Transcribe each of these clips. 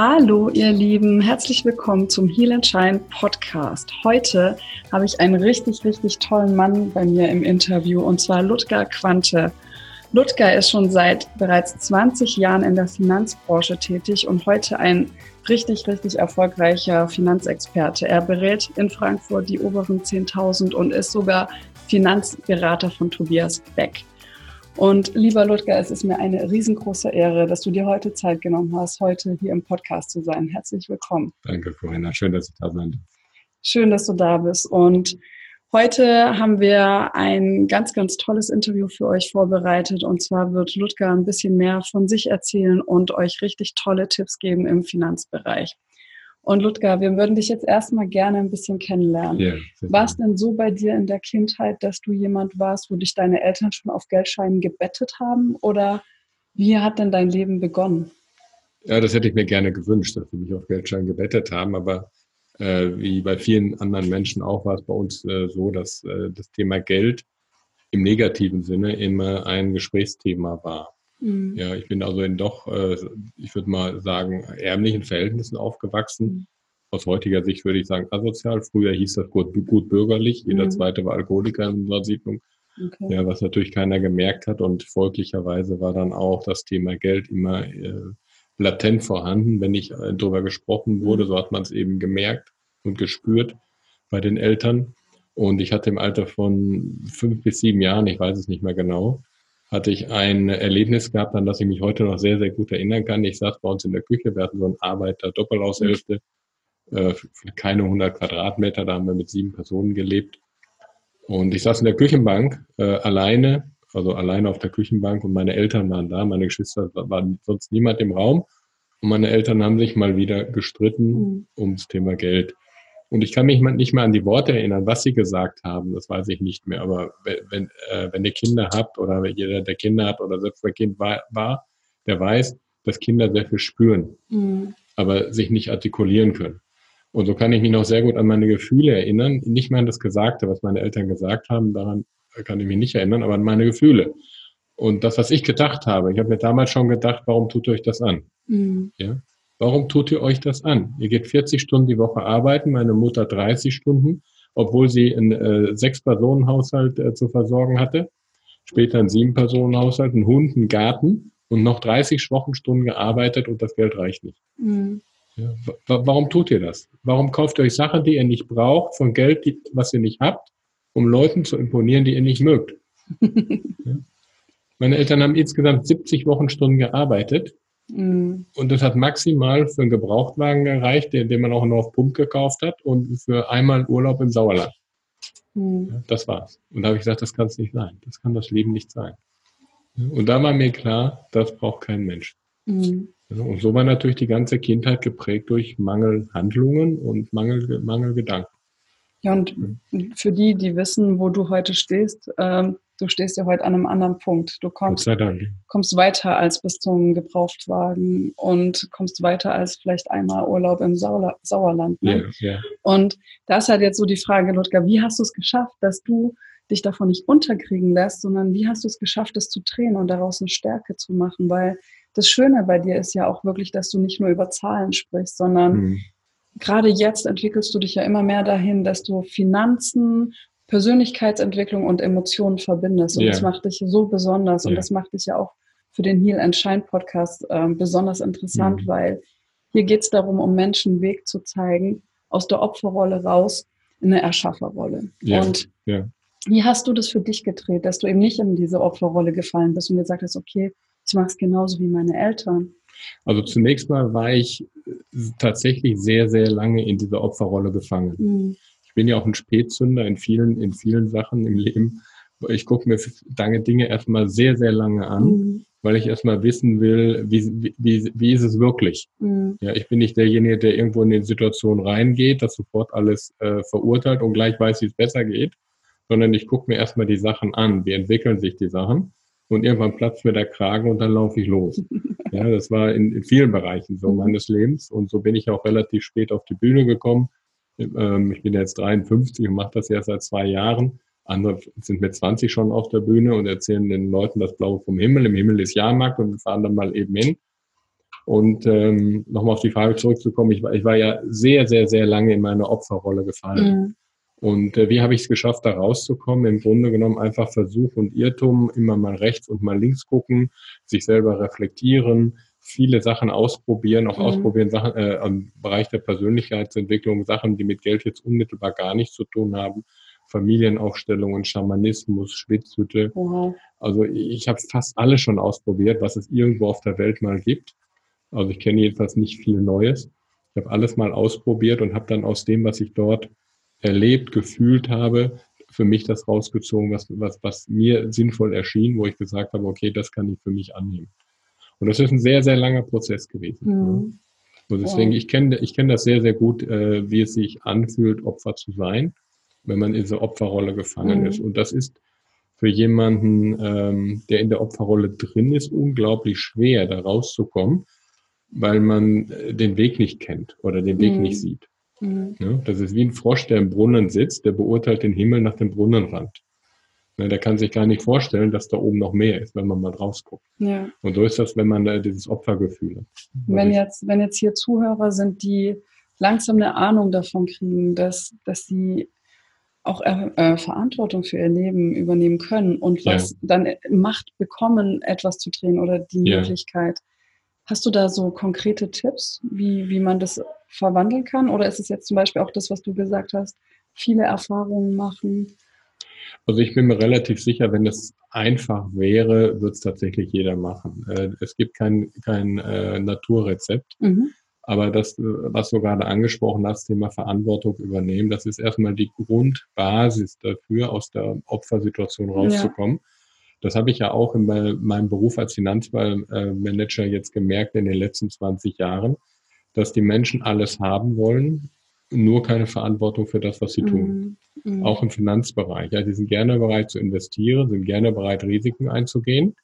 Hallo, ihr Lieben, herzlich willkommen zum Heal and Shine Podcast. Heute habe ich einen richtig, richtig tollen Mann bei mir im Interview und zwar Ludger Quante. Ludger ist schon seit bereits 20 Jahren in der Finanzbranche tätig und heute ein richtig, richtig erfolgreicher Finanzexperte. Er berät in Frankfurt die oberen 10.000 und ist sogar Finanzberater von Tobias Beck. Und lieber Ludger, es ist mir eine riesengroße Ehre, dass du dir heute Zeit genommen hast, heute hier im Podcast zu sein. Herzlich willkommen. Danke, Corinna. Schön, dass ich da sein darf. Schön, dass du da bist. Und heute haben wir ein ganz, ganz tolles Interview für euch vorbereitet. Und zwar wird Ludger ein bisschen mehr von sich erzählen und euch richtig tolle Tipps geben im Finanzbereich. Und Ludger, wir würden dich jetzt erstmal gerne ein bisschen kennenlernen. Yeah, war es denn so bei dir in der Kindheit, dass du jemand warst, wo dich deine Eltern schon auf Geldscheinen gebettet haben? Oder wie hat denn dein Leben begonnen? Ja, das hätte ich mir gerne gewünscht, dass sie mich auf Geldscheinen gebettet haben. Aber äh, wie bei vielen anderen Menschen auch war es bei uns äh, so, dass äh, das Thema Geld im negativen Sinne immer ein Gesprächsthema war. Mhm. Ja, ich bin also in doch, äh, ich würde mal sagen, ärmlichen Verhältnissen aufgewachsen. Mhm. Aus heutiger Sicht würde ich sagen asozial. Früher hieß das gut, gut bürgerlich. Jeder mhm. zweite war Alkoholiker in unserer Siedlung. Okay. Ja, was natürlich keiner gemerkt hat und folglicherweise war dann auch das Thema Geld immer äh, latent vorhanden, wenn nicht äh, darüber gesprochen wurde. Mhm. So hat man es eben gemerkt und gespürt bei den Eltern. Und ich hatte im Alter von fünf bis sieben Jahren, ich weiß es nicht mehr genau, hatte ich ein Erlebnis gehabt, an das ich mich heute noch sehr, sehr gut erinnern kann. Ich saß bei uns in der Küche, wir hatten so einen Arbeiter-Doppelhaushälfte, äh, keine 100 Quadratmeter, da haben wir mit sieben Personen gelebt. Und ich saß in der Küchenbank äh, alleine, also alleine auf der Küchenbank und meine Eltern waren da, meine Geschwister waren sonst niemand im Raum. Und meine Eltern haben sich mal wieder gestritten mhm. ums Thema Geld. Und ich kann mich nicht mehr an die Worte erinnern, was sie gesagt haben, das weiß ich nicht mehr. Aber wenn, äh, wenn ihr Kinder habt oder jeder, der Kinder hat oder selbst ein Kind war, war, der weiß, dass Kinder sehr viel spüren, mhm. aber sich nicht artikulieren können. Und so kann ich mich noch sehr gut an meine Gefühle erinnern. Nicht mehr an das Gesagte, was meine Eltern gesagt haben, daran kann ich mich nicht erinnern, aber an meine Gefühle. Und das, was ich gedacht habe, ich habe mir damals schon gedacht, warum tut ihr euch das an? Mhm. Ja? Warum tut ihr euch das an? Ihr geht 40 Stunden die Woche arbeiten, meine Mutter 30 Stunden, obwohl sie einen äh, Sechs-Personen-Haushalt äh, zu versorgen hatte, später einen Sieben-Personen-Haushalt, einen Hund, einen Garten und noch 30 Wochenstunden gearbeitet und das Geld reicht nicht. Mhm. Ja, warum tut ihr das? Warum kauft ihr euch Sachen, die ihr nicht braucht, von Geld, die, was ihr nicht habt, um Leuten zu imponieren, die ihr nicht mögt? ja. Meine Eltern haben insgesamt 70 Wochenstunden gearbeitet Mhm. Und das hat maximal für einen Gebrauchtwagen gereicht, den, den man auch noch auf Pump gekauft hat und für einmal Urlaub im Sauerland. Mhm. Das war's. Und da habe ich gesagt, das kann es nicht sein. Das kann das Leben nicht sein. Und da war mir klar, das braucht kein Mensch. Mhm. Und so war natürlich die ganze Kindheit geprägt durch Mangelhandlungen und Mangel, Mangelgedanken. Ja, und für die, die wissen, wo du heute stehst, ähm, du stehst ja heute an einem anderen Punkt. Du kommst, kommst weiter als bis zum Gebrauchtwagen und kommst weiter als vielleicht einmal Urlaub im Sauer Sauerland. Ne? Yeah, yeah. Und da ist halt jetzt so die Frage, Ludger, wie hast du es geschafft, dass du dich davon nicht unterkriegen lässt, sondern wie hast du es geschafft, es zu drehen und daraus eine Stärke zu machen? Weil das Schöne bei dir ist ja auch wirklich, dass du nicht nur über Zahlen sprichst, sondern mhm. gerade jetzt entwickelst du dich ja immer mehr dahin, dass du Finanzen Persönlichkeitsentwicklung und Emotionen verbindest. Und yeah. das macht dich so besonders. Yeah. Und das macht dich ja auch für den Heal and Shine Podcast äh, besonders interessant, mhm. weil hier geht es darum, um Menschen einen Weg zu zeigen, aus der Opferrolle raus in eine Erschafferrolle. Yeah. Und wie hast du das für dich gedreht, dass du eben nicht in diese Opferrolle gefallen bist und gesagt hast, okay, ich mache es genauso wie meine Eltern? Also zunächst mal war ich tatsächlich sehr, sehr lange in dieser Opferrolle gefangen. Mhm bin ja auch ein Spätzünder in vielen, in vielen Sachen im Leben. Ich gucke mir lange Dinge erstmal sehr, sehr lange an, mhm. weil ich erstmal wissen will, wie, wie, wie ist es wirklich. Mhm. Ja, ich bin nicht derjenige, der irgendwo in die Situation reingeht, das sofort alles äh, verurteilt und gleich weiß, wie es besser geht, sondern ich gucke mir erstmal die Sachen an, wie entwickeln sich die Sachen und irgendwann platzt mir der Kragen und dann laufe ich los. ja, das war in, in vielen Bereichen so mhm. meines Lebens und so bin ich auch relativ spät auf die Bühne gekommen ähm, ich bin jetzt 53 und mache das erst seit zwei Jahren. Andere sind mit 20 schon auf der Bühne und erzählen den Leuten das Blaue vom Himmel. Im Himmel ist Jahrmarkt und wir fahren dann mal eben hin. Und ähm, nochmal auf die Frage zurückzukommen, ich war, ich war ja sehr, sehr, sehr lange in meine Opferrolle gefallen. Mhm. Und äh, wie habe ich es geschafft, da rauszukommen? Im Grunde genommen einfach Versuch und Irrtum, immer mal rechts und mal links gucken, sich selber reflektieren, viele Sachen ausprobieren, auch mhm. ausprobieren Sachen äh, im Bereich der Persönlichkeitsentwicklung, Sachen, die mit Geld jetzt unmittelbar gar nichts zu tun haben. Familienaufstellungen, Schamanismus, Schwitzhütte. Mhm. Also ich habe fast alles schon ausprobiert, was es irgendwo auf der Welt mal gibt. Also ich kenne jedenfalls nicht viel Neues. Ich habe alles mal ausprobiert und habe dann aus dem, was ich dort erlebt, gefühlt habe, für mich das rausgezogen, was, was, was mir sinnvoll erschien, wo ich gesagt habe, okay, das kann ich für mich annehmen. Und das ist ein sehr, sehr langer Prozess gewesen. Mhm. Und deswegen, ja. ich kenne ich kenn das sehr, sehr gut, äh, wie es sich anfühlt, Opfer zu sein, wenn man in dieser Opferrolle gefangen mhm. ist. Und das ist für jemanden, ähm, der in der Opferrolle drin ist, unglaublich schwer, da rauszukommen, weil man äh, den Weg nicht kennt oder den Weg mhm. nicht sieht. Mhm. Ja, das ist wie ein Frosch, der im Brunnen sitzt, der beurteilt den Himmel nach dem Brunnenrand. Ja, der kann sich gar nicht vorstellen, dass da oben noch mehr ist, wenn man mal rausguckt. Ja. Und so ist das, wenn man da dieses Opfergefühl hat. Wenn jetzt, wenn jetzt hier Zuhörer sind, die langsam eine Ahnung davon kriegen, dass, dass sie auch äh, Verantwortung für ihr Leben übernehmen können und was ja. dann Macht bekommen, etwas zu drehen oder die Möglichkeit. Hast du da so konkrete Tipps, wie, wie man das verwandeln kann? Oder ist es jetzt zum Beispiel auch das, was du gesagt hast, viele Erfahrungen machen? Also ich bin mir relativ sicher, wenn es einfach wäre, wird es tatsächlich jeder machen. Äh, es gibt kein, kein äh, Naturrezept. Mhm. Aber das, was du gerade angesprochen hast, Thema Verantwortung übernehmen, das ist erstmal die Grundbasis dafür, aus der Opfersituation rauszukommen. Ja. Das habe ich ja auch in meinem Beruf als Finanzmanager jetzt gemerkt in den letzten 20 Jahren dass die Menschen alles haben wollen, nur keine Verantwortung für das, was sie tun. Mhm. Auch im Finanzbereich. Ja, die sind gerne bereit zu investieren, sind gerne bereit, Risiken einzugehen,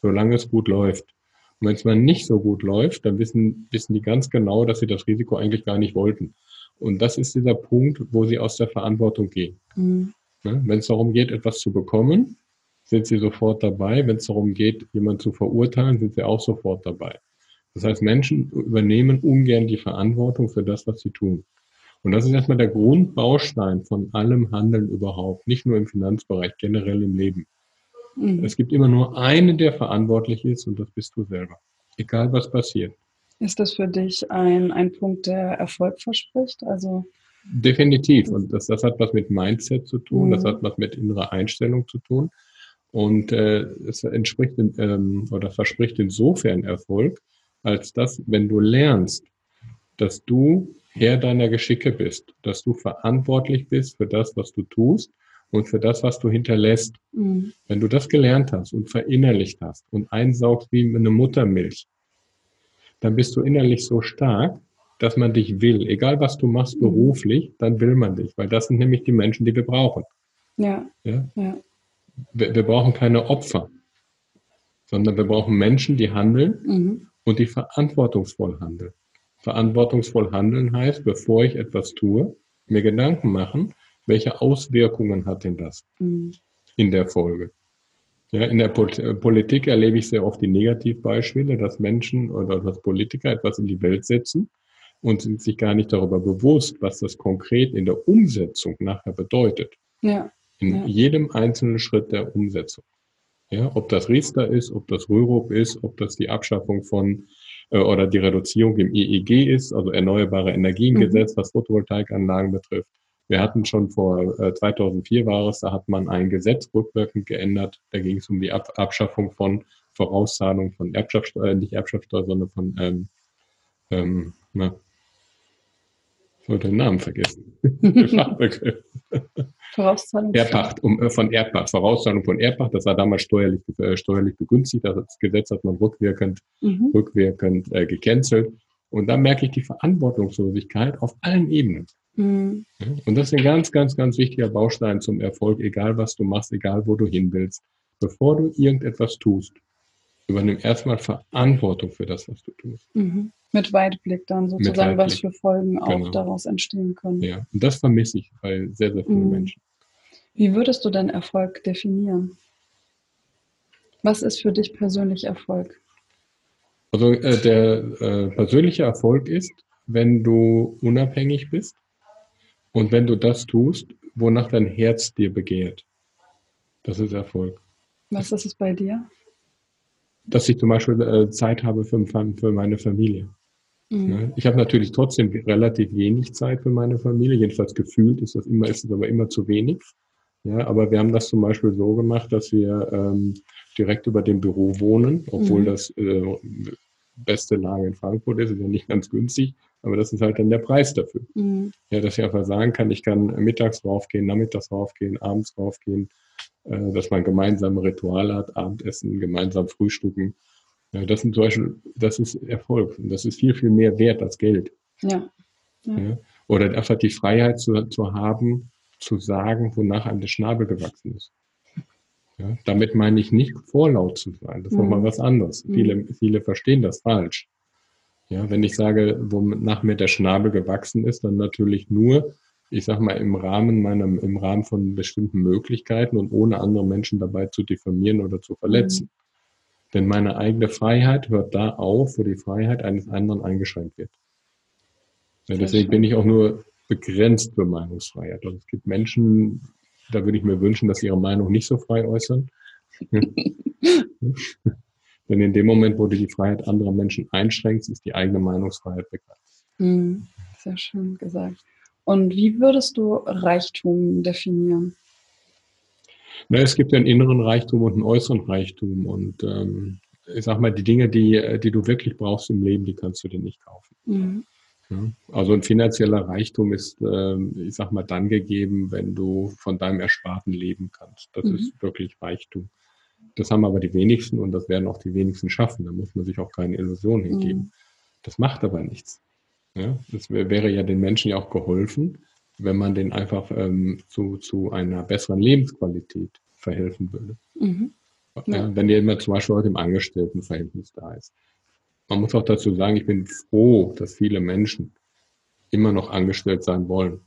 solange es gut läuft. Und wenn es mal nicht so gut läuft, dann wissen, wissen die ganz genau, dass sie das Risiko eigentlich gar nicht wollten. Und das ist dieser Punkt, wo sie aus der Verantwortung gehen. Mhm. Ja, wenn es darum geht, etwas zu bekommen, sind sie sofort dabei. Wenn es darum geht, jemanden zu verurteilen, sind sie auch sofort dabei. Das heißt, Menschen übernehmen ungern die Verantwortung für das, was sie tun. Und das ist erstmal der Grundbaustein von allem Handeln überhaupt, nicht nur im Finanzbereich, generell im Leben. Mhm. Es gibt immer nur einen, der verantwortlich ist und das bist du selber. Egal was passiert. Ist das für dich ein, ein Punkt, der Erfolg verspricht? Also Definitiv. Und das, das hat was mit Mindset zu tun, mhm. das hat was mit innerer Einstellung zu tun. Und äh, es entspricht in, ähm, oder verspricht insofern Erfolg, als dass, wenn du lernst, dass du Herr deiner Geschicke bist, dass du verantwortlich bist für das, was du tust und für das, was du hinterlässt. Mhm. Wenn du das gelernt hast und verinnerlicht hast und einsaugst wie eine Muttermilch, dann bist du innerlich so stark, dass man dich will. Egal was du machst mhm. beruflich, dann will man dich, weil das sind nämlich die Menschen, die wir brauchen. Ja. ja? ja. Wir, wir brauchen keine Opfer, sondern wir brauchen Menschen, die handeln mhm und die verantwortungsvoll handeln. Verantwortungsvoll handeln heißt, bevor ich etwas tue, mir Gedanken machen, welche Auswirkungen hat denn das mhm. in der Folge. Ja, in der Politik erlebe ich sehr oft die Negativbeispiele, dass Menschen oder dass Politiker etwas in die Welt setzen und sind sich gar nicht darüber bewusst, was das konkret in der Umsetzung nachher bedeutet. Ja. In ja. jedem einzelnen Schritt der Umsetzung. Ja, ob das Riester ist, ob das Rürup ist, ob das die Abschaffung von äh, oder die Reduzierung im EEG ist, also Erneuerbare Energiengesetz, mhm. was Photovoltaikanlagen betrifft. Wir hatten schon vor äh, 2004 war es, da hat man ein Gesetz rückwirkend geändert. Da ging es um die Ab Abschaffung von Vorauszahlung von Erbschaftssteuer, äh, nicht Erbschaftssteuer, sondern von ähm, ähm, na, ich wollte den Namen vergessen. Vorauszahlung. Erbpacht, um, äh, von Erbpacht, Vorauszahlung von Erbpacht, das war damals steuerlich, äh, steuerlich begünstigt. Das Gesetz hat man rückwirkend, mhm. rückwirkend äh, gecancelt. Und da merke ich die Verantwortungslosigkeit auf allen Ebenen. Mhm. Und das ist ein ganz, ganz, ganz wichtiger Baustein zum Erfolg, egal was du machst, egal wo du hin willst. Bevor du irgendetwas tust, übernimm erstmal Verantwortung für das, was du tust. Mhm. Mit Weitblick dann sozusagen, was für Folgen genau. auch daraus entstehen können. Ja, und das vermisse ich bei sehr, sehr vielen mhm. Menschen. Wie würdest du denn Erfolg definieren? Was ist für dich persönlich Erfolg? Also äh, der äh, persönliche Erfolg ist, wenn du unabhängig bist und wenn du das tust, wonach dein Herz dir begehrt. Das ist Erfolg. Was ist es bei dir? Dass ich zum Beispiel äh, Zeit habe für, für meine Familie. Mhm. Ja, ich habe natürlich trotzdem relativ wenig Zeit für meine Familie. Jedenfalls gefühlt ist das immer, ist es aber immer zu wenig. Ja, aber wir haben das zum Beispiel so gemacht, dass wir ähm, direkt über dem Büro wohnen, obwohl mhm. das äh, beste Lage in Frankfurt ist, ist ja nicht ganz günstig, aber das ist halt dann der Preis dafür. Mhm. Ja, dass ich einfach sagen kann, ich kann mittags raufgehen, nachmittags raufgehen, abends raufgehen, äh, dass man gemeinsame Rituale hat, Abendessen, gemeinsam frühstücken. Ja, das sind zum Beispiel, das ist Erfolg und das ist viel, viel mehr wert als Geld. Ja. ja. ja. Oder einfach die Freiheit zu, zu haben, zu sagen, wonach einem der Schnabel gewachsen ist. Ja, damit meine ich nicht vorlaut zu sein. Das ist mhm. nochmal was anderes. Mhm. Viele, viele verstehen das falsch. Ja, wenn ich sage, wonach mir der Schnabel gewachsen ist, dann natürlich nur, ich sag mal, im Rahmen meiner, im Rahmen von bestimmten Möglichkeiten und ohne andere Menschen dabei zu diffamieren oder zu verletzen. Denn meine eigene Freiheit hört da auf, wo die Freiheit eines anderen eingeschränkt wird. Ja, deswegen bin ich auch nur begrenzt für Meinungsfreiheit. Also es gibt Menschen, da würde ich mir wünschen, dass sie ihre Meinung nicht so frei äußern. Denn in dem Moment, wo du die Freiheit anderer Menschen einschränkst, ist die eigene Meinungsfreiheit begrenzt. Mhm. Sehr schön gesagt. Und wie würdest du Reichtum definieren? Na, es gibt ja einen inneren Reichtum und einen äußeren Reichtum. Und ähm, ich sag mal, die Dinge, die, die du wirklich brauchst im Leben, die kannst du dir nicht kaufen. Mhm. Also ein finanzieller Reichtum ist, ähm, ich sag mal, dann gegeben, wenn du von deinem Ersparten leben kannst. Das mhm. ist wirklich Reichtum. Das haben aber die wenigsten und das werden auch die wenigsten schaffen. Da muss man sich auch keine Illusion hingeben. Mhm. Das macht aber nichts. Ja, das wäre ja den Menschen ja auch geholfen, wenn man denen einfach ähm, zu, zu einer besseren Lebensqualität verhelfen würde. Mhm. Ja. wenn jemand zum Beispiel heute im Angestelltenverhältnis da ist man muss auch dazu sagen, ich bin froh, dass viele Menschen immer noch angestellt sein wollen.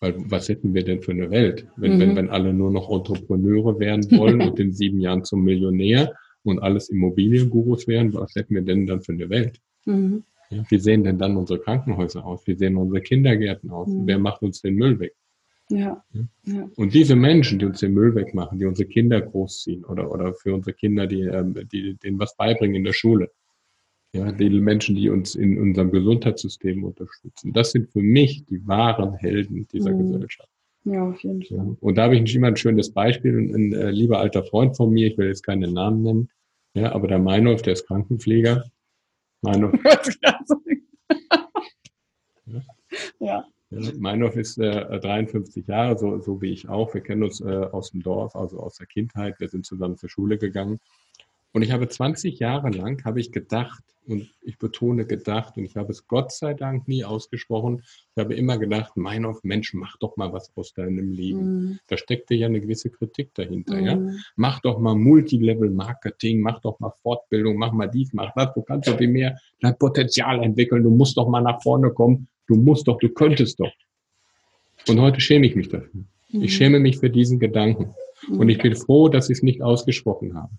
Weil was hätten wir denn für eine Welt, wenn, mhm. wenn, wenn alle nur noch Entrepreneure werden wollen und in sieben Jahren zum Millionär und alles Immobiliengurus wären, was hätten wir denn dann für eine Welt? Mhm. Ja, wie sehen denn dann unsere Krankenhäuser aus? Wie sehen unsere Kindergärten aus? Mhm. Wer macht uns den Müll weg? Ja. ja. Und diese Menschen, die uns den Müll wegmachen, die unsere Kinder großziehen oder, oder für unsere Kinder, die, ähm, die denen was beibringen in der Schule, ja, die Menschen, die uns in unserem Gesundheitssystem unterstützen. Das sind für mich die wahren Helden dieser mhm. Gesellschaft. Ja, auf jeden Fall. Ja. Und da habe ich immer ein schönes Beispiel. Ein, ein äh, lieber alter Freund von mir, ich will jetzt keinen Namen nennen, ja, aber der Meinhof, der ist Krankenpfleger. Meinhof. ja. Ja, Meinhof ist äh, 53 Jahre, so, so wie ich auch. Wir kennen uns äh, aus dem Dorf, also aus der Kindheit. Wir sind zusammen zur Schule gegangen. Und ich habe 20 Jahre lang, habe ich gedacht, und ich betone gedacht, und ich habe es Gott sei Dank nie ausgesprochen, ich habe immer gedacht, mein auf Mensch, mach doch mal was aus deinem Leben. Mm. Da steckte ja eine gewisse Kritik dahinter. Mm. Ja? Mhm. Mach doch mal Multilevel-Marketing, mach doch mal Fortbildung, mach mal dies, mach das, du kannst doch viel mehr dein Potenzial entwickeln, du musst doch mal nach vorne kommen, du musst doch, du könntest doch. Und heute schäme ich mich dafür. Mm. Ich mhm. schäme mich für diesen Gedanken. Und ich bin froh, dass ich es nicht ausgesprochen habe.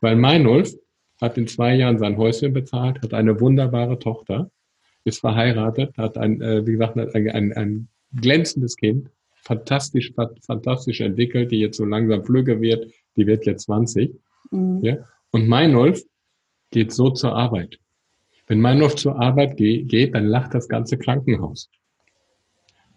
Weil Meinolf hat in zwei Jahren sein Häuschen bezahlt, hat eine wunderbare Tochter, ist verheiratet, hat ein, äh, wie gesagt, ein, ein, ein glänzendes Kind, fantastisch, fantastisch entwickelt, die jetzt so langsam flügge wird, die wird jetzt 20. Mhm. Ja? Und Meinolf geht so zur Arbeit. Wenn Meinolf zur Arbeit geht, dann lacht das ganze Krankenhaus.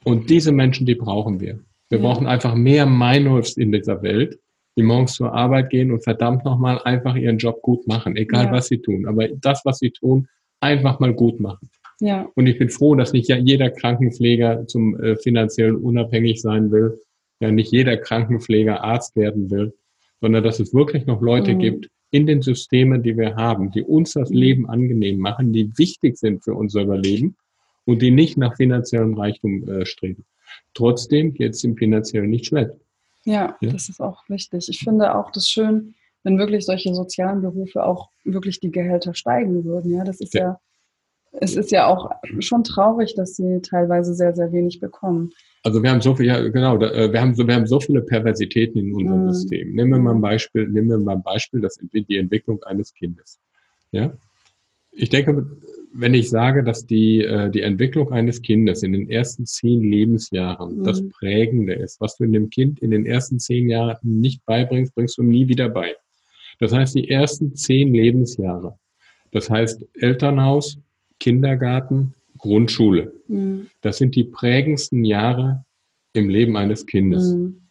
Und diese Menschen, die brauchen wir. Wir ja. brauchen einfach mehr Meinolfs in dieser Welt, die morgens zur Arbeit gehen und verdammt nochmal einfach ihren Job gut machen, egal ja. was sie tun. Aber das, was sie tun, einfach mal gut machen. Ja. Und ich bin froh, dass nicht jeder Krankenpfleger zum äh, finanziellen unabhängig sein will, ja nicht jeder Krankenpfleger Arzt werden will, sondern dass es wirklich noch Leute mhm. gibt in den Systemen, die wir haben, die uns das mhm. Leben angenehm machen, die wichtig sind für unser Überleben und die nicht nach finanziellem Reichtum äh, streben. Trotzdem geht es im finanziellen nicht schlecht. Ja, ja, das ist auch wichtig. Ich finde auch das schön, wenn wirklich solche sozialen Berufe auch wirklich die Gehälter steigen würden. Ja, das ist ja, ja es ist ja auch schon traurig, dass sie teilweise sehr, sehr wenig bekommen. Also wir haben so viel, ja genau, äh, wir haben so, wir haben so viele Perversitäten in unserem mm. System. Nehmen wir mal ein Beispiel, nehmen wir mal ein Beispiel, das die Entwicklung eines Kindes. Ja, Ich denke, wenn ich sage, dass die, äh, die Entwicklung eines Kindes in den ersten zehn Lebensjahren mhm. das Prägende ist, was du in dem Kind in den ersten zehn Jahren nicht beibringst, bringst du nie wieder bei. Das heißt, die ersten zehn Lebensjahre, das heißt Elternhaus, Kindergarten, Grundschule, mhm. das sind die prägendsten Jahre im Leben eines Kindes. Mhm.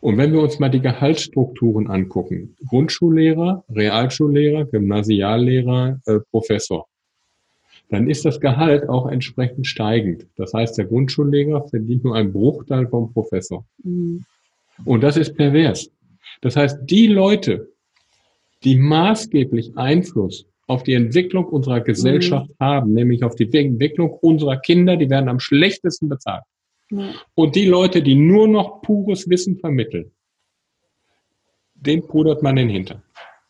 Und wenn wir uns mal die Gehaltsstrukturen angucken, Grundschullehrer, Realschullehrer, Gymnasiallehrer, äh, Professor, dann ist das Gehalt auch entsprechend steigend. Das heißt, der Grundschullehrer verdient nur einen Bruchteil vom Professor. Mhm. Und das ist pervers. Das heißt, die Leute, die maßgeblich Einfluss auf die Entwicklung unserer Gesellschaft mhm. haben, nämlich auf die Entwicklung unserer Kinder, die werden am schlechtesten bezahlt. Mhm. Und die Leute, die nur noch pures Wissen vermitteln, den pudert man den Hintern.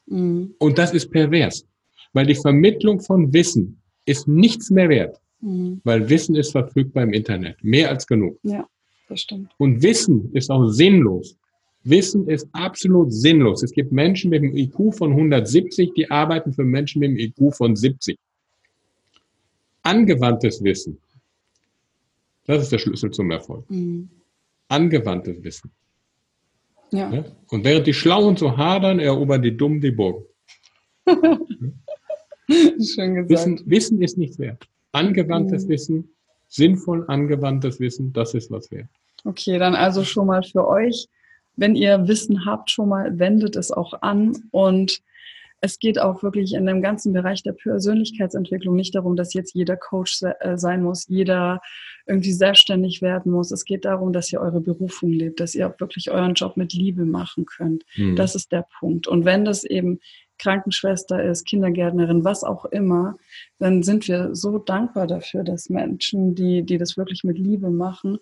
Mhm. Und das ist pervers, weil die Vermittlung von Wissen ist nichts mehr wert, mhm. weil Wissen ist verfügbar im Internet, mehr als genug. Ja, das stimmt. Und Wissen ist auch sinnlos. Wissen ist absolut sinnlos. Es gibt Menschen mit einem IQ von 170, die arbeiten für Menschen mit einem IQ von 70. Angewandtes Wissen, das ist der Schlüssel zum Erfolg. Mhm. Angewandtes Wissen. Ja. Und während die Schlauen so hadern, erobern die Dummen die Burg. Schön gesagt. Wissen, Wissen ist nichts wert. Angewandtes mhm. Wissen, sinnvoll angewandtes Wissen, das ist was wert. Okay, dann also schon mal für euch, wenn ihr Wissen habt, schon mal wendet es auch an und es geht auch wirklich in dem ganzen Bereich der Persönlichkeitsentwicklung nicht darum, dass jetzt jeder Coach äh, sein muss, jeder irgendwie selbstständig werden muss. Es geht darum, dass ihr eure Berufung lebt, dass ihr auch wirklich euren Job mit Liebe machen könnt. Mhm. Das ist der Punkt. Und wenn das eben Krankenschwester ist, Kindergärtnerin, was auch immer, dann sind wir so dankbar dafür, dass Menschen, die, die das wirklich mit Liebe machen,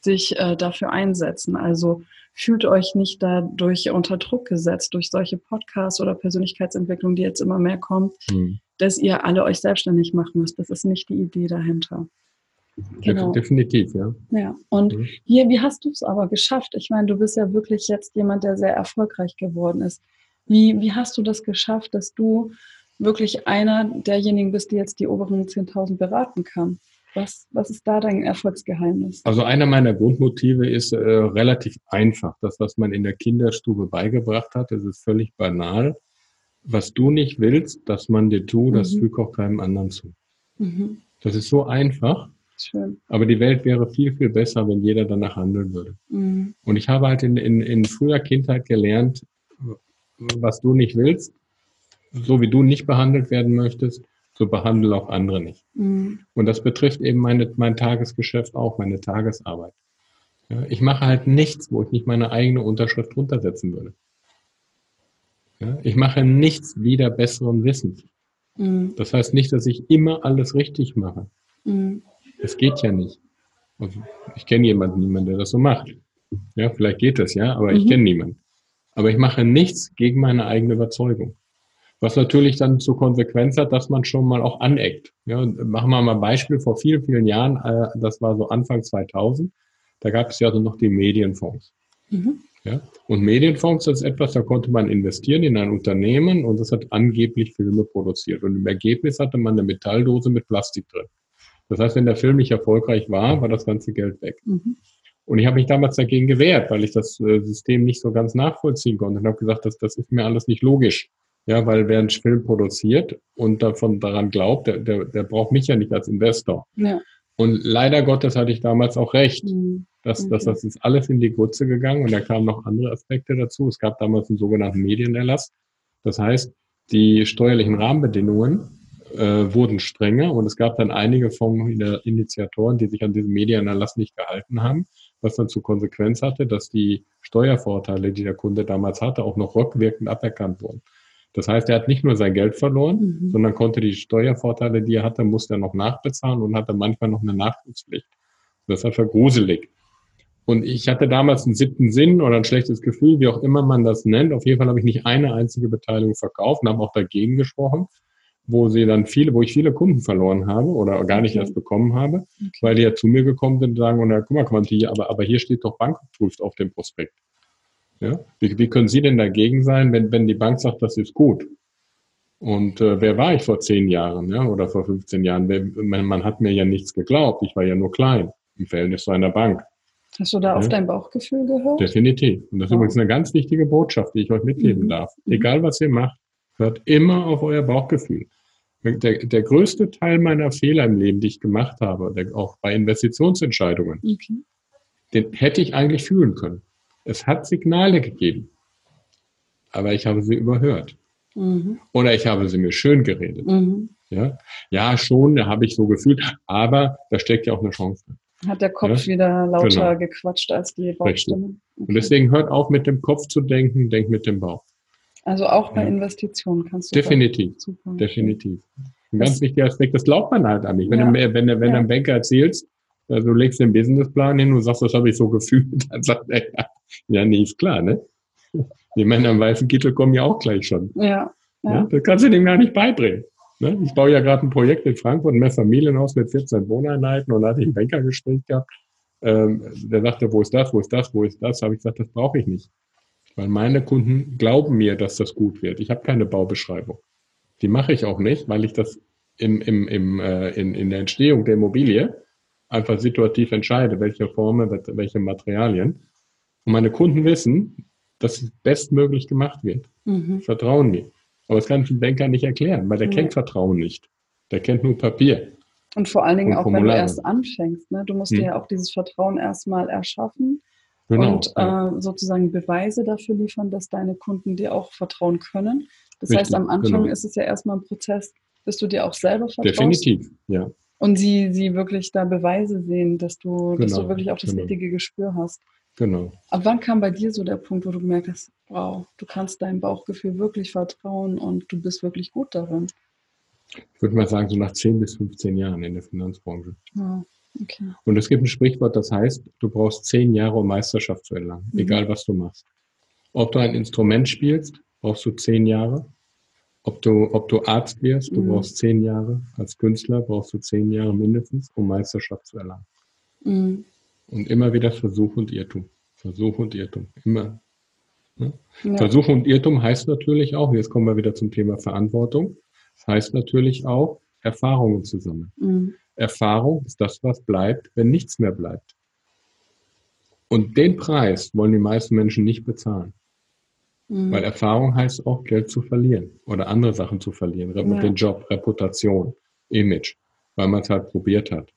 sich äh, dafür einsetzen. Also fühlt euch nicht dadurch unter Druck gesetzt, durch solche Podcasts oder Persönlichkeitsentwicklung, die jetzt immer mehr kommt, mhm. dass ihr alle euch selbstständig machen müsst. Das ist nicht die Idee dahinter. Genau. Definitiv, ja. Ja, und mhm. hier, wie hast du es aber geschafft? Ich meine, du bist ja wirklich jetzt jemand, der sehr erfolgreich geworden ist. Wie, wie hast du das geschafft, dass du wirklich einer derjenigen bist, die jetzt die oberen 10.000 beraten kann? Was, was ist da dein Erfolgsgeheimnis? Also einer meiner Grundmotive ist äh, relativ einfach. Das, was man in der Kinderstube beigebracht hat, das ist völlig banal. Was du nicht willst, dass man dir tut, das mhm. fügt auch keinem anderen zu. Mhm. Das ist so einfach. Schön. Aber die Welt wäre viel, viel besser, wenn jeder danach handeln würde. Mhm. Und ich habe halt in, in, in früher Kindheit gelernt, was du nicht willst, so wie du nicht behandelt werden möchtest, so behandle auch andere nicht. Mhm. Und das betrifft eben meine, mein Tagesgeschäft auch, meine Tagesarbeit. Ja, ich mache halt nichts, wo ich nicht meine eigene Unterschrift runtersetzen würde. Ja, ich mache nichts wieder besseren Wissens. Mhm. Das heißt nicht, dass ich immer alles richtig mache. Mhm. Das geht ja nicht. Also ich kenne jemanden, niemanden, der das so macht. Ja, vielleicht geht das ja, aber ich mhm. kenne niemanden aber ich mache nichts gegen meine eigene Überzeugung. Was natürlich dann zur Konsequenz hat, dass man schon mal auch aneckt. Ja, machen wir mal ein Beispiel. Vor vielen, vielen Jahren, äh, das war so Anfang 2000, da gab es ja also noch die Medienfonds. Mhm. Ja, und Medienfonds, ist etwas, da konnte man investieren in ein Unternehmen und das hat angeblich Filme produziert. Und im Ergebnis hatte man eine Metalldose mit Plastik drin. Das heißt, wenn der Film nicht erfolgreich war, war das ganze Geld weg. Mhm. Und ich habe mich damals dagegen gewehrt, weil ich das äh, System nicht so ganz nachvollziehen konnte und habe gesagt, das, das ist mir alles nicht logisch. Ja, weil wer einen Film produziert und davon daran glaubt, der, der, der braucht mich ja nicht als Investor. Ja. Und leider Gottes hatte ich damals auch recht. Mhm. dass okay. dass das ist alles in die Grütze gegangen und da kamen noch andere Aspekte dazu. Es gab damals einen sogenannten Medienerlass. Das heißt, die steuerlichen Rahmenbedingungen äh, wurden strenger und es gab dann einige von Initiatoren, die sich an diesen Medienerlass nicht gehalten haben was dann zur Konsequenz hatte, dass die Steuervorteile, die der Kunde damals hatte, auch noch rückwirkend aberkannt wurden. Das heißt, er hat nicht nur sein Geld verloren, mhm. sondern konnte die Steuervorteile, die er hatte, musste er noch nachbezahlen und hatte manchmal noch eine Nachschusspflicht. Das war gruselig. Und ich hatte damals einen siebten Sinn oder ein schlechtes Gefühl, wie auch immer man das nennt. Auf jeden Fall habe ich nicht eine einzige Beteiligung verkauft und habe auch dagegen gesprochen wo sie dann viele, wo ich viele Kunden verloren habe oder gar nicht erst bekommen habe, okay. weil die ja zu mir gekommen sind und sagen, und, guck mal, Quanti, aber, aber hier steht doch Bankgeprüft auf dem Prospekt. Ja? Wie, wie können Sie denn dagegen sein, wenn, wenn die Bank sagt, das ist gut? Und äh, wer war ich vor zehn Jahren ja, oder vor 15 Jahren? Man, man, hat mir ja nichts geglaubt. Ich war ja nur klein im Verhältnis zu einer Bank. Hast du da ja? auf dein Bauchgefühl gehört? Definitiv. Und das ist oh. übrigens eine ganz wichtige Botschaft, die ich euch mitgeben mhm. darf. Mhm. Egal was ihr macht, hört immer auf euer Bauchgefühl. Der, der größte Teil meiner Fehler im Leben, die ich gemacht habe, auch bei Investitionsentscheidungen, okay. den hätte ich eigentlich fühlen können. Es hat Signale gegeben, aber ich habe sie überhört. Mhm. Oder ich habe sie mir schön geredet. Mhm. Ja? ja, schon, da habe ich so gefühlt, aber da steckt ja auch eine Chance Hat der Kopf ja? wieder lauter genau. gequatscht als die Bauchstimme. Okay. Und deswegen hört auf mit dem Kopf zu denken, denkt mit dem Bauch. Also auch bei ja. Investitionen kannst du. Definitiv. Super. Definitiv. Ein ganz wichtiger Aspekt, das glaubt man halt an mich. Wenn, ja. du, wenn, wenn, wenn ja. ein Banker erzählst, also du legst den Businessplan hin und sagst, das habe ich so gefühlt, dann sagt er, ja, nee, ist klar, ne? Die Männer im weißen Kittel kommen ja auch gleich schon. Ja. ja. ja das kannst du dem gar nicht beibringen. Ne? Ich baue ja gerade ein Projekt in Frankfurt, ein Mehrfamilienhaus mit 14 Wohneinheiten und da hatte ich ein Bankergespräch gehabt. Ähm, der sagte, wo ist das, wo ist das, wo ist das? Habe ich gesagt, das brauche ich nicht. Weil meine Kunden glauben mir, dass das gut wird. Ich habe keine Baubeschreibung. Die mache ich auch nicht, weil ich das im, im, im, äh, in, in der Entstehung der Immobilie einfach situativ entscheide, welche Formen, welche Materialien. Und meine Kunden wissen, dass es bestmöglich gemacht wird. Mhm. Vertrauen mir. Aber das kann ich dem Banker nicht erklären, weil der mhm. kennt Vertrauen nicht. Der kennt nur Papier. Und vor allen Dingen auch, wenn du erst anfängst. Ne? Du musst mhm. dir ja auch dieses Vertrauen erstmal erschaffen genau, und äh, sozusagen Beweise dafür liefern, dass deine Kunden dir auch vertrauen können. Das Richtig, heißt, am Anfang genau. ist es ja erstmal ein Prozess, bis du dir auch selber vertraust. Definitiv, ja. Und sie, sie wirklich da Beweise sehen, dass du, genau, dass du genau, wirklich auch das genau. richtige Gespür hast. Genau. Ab wann kam bei dir so der Punkt, wo du gemerkt hast, wow, du kannst deinem Bauchgefühl wirklich vertrauen und du bist wirklich gut darin? Ich würde mal sagen, so nach 10 bis 15 Jahren in der Finanzbranche. Ja, okay. Und es gibt ein Sprichwort, das heißt, du brauchst 10 Jahre, um Meisterschaft zu erlangen, mhm. egal was du machst. Ob du ein Instrument spielst, brauchst du 10 Jahre. Ob du, ob du Arzt wirst, du mhm. brauchst 10 Jahre. Als Künstler brauchst du 10 Jahre mindestens, um Meisterschaft zu erlangen. Mhm. Und immer wieder Versuch und Irrtum. Versuch und Irrtum. Immer. Ne? Ja. Versuch und Irrtum heißt natürlich auch, jetzt kommen wir wieder zum Thema Verantwortung, das heißt natürlich auch Erfahrungen zusammen. Mhm. Erfahrung ist das, was bleibt, wenn nichts mehr bleibt. Und den Preis wollen die meisten Menschen nicht bezahlen. Mhm. Weil Erfahrung heißt auch Geld zu verlieren oder andere Sachen zu verlieren. Ja. Den Job, Reputation, Image, weil man es halt probiert hat.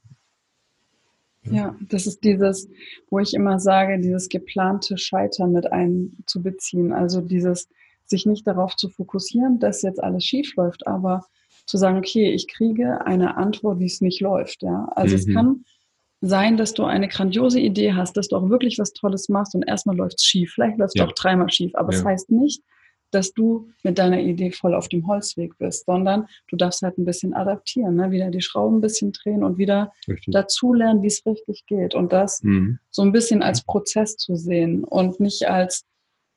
Ja, das ist dieses, wo ich immer sage, dieses geplante Scheitern mit einzubeziehen. Also dieses, sich nicht darauf zu fokussieren, dass jetzt alles schief läuft, aber zu sagen, okay, ich kriege eine Antwort, wie es nicht läuft. Ja, also mhm. es kann sein, dass du eine grandiose Idee hast, dass du auch wirklich was Tolles machst und erstmal läuft es schief. Vielleicht läuft es ja. auch dreimal schief, aber es ja. das heißt nicht, dass du mit deiner Idee voll auf dem Holzweg bist, sondern du darfst halt ein bisschen adaptieren, ne? wieder die Schrauben ein bisschen drehen und wieder richtig. dazulernen, wie es richtig geht. Und das mhm. so ein bisschen als Prozess zu sehen und nicht als,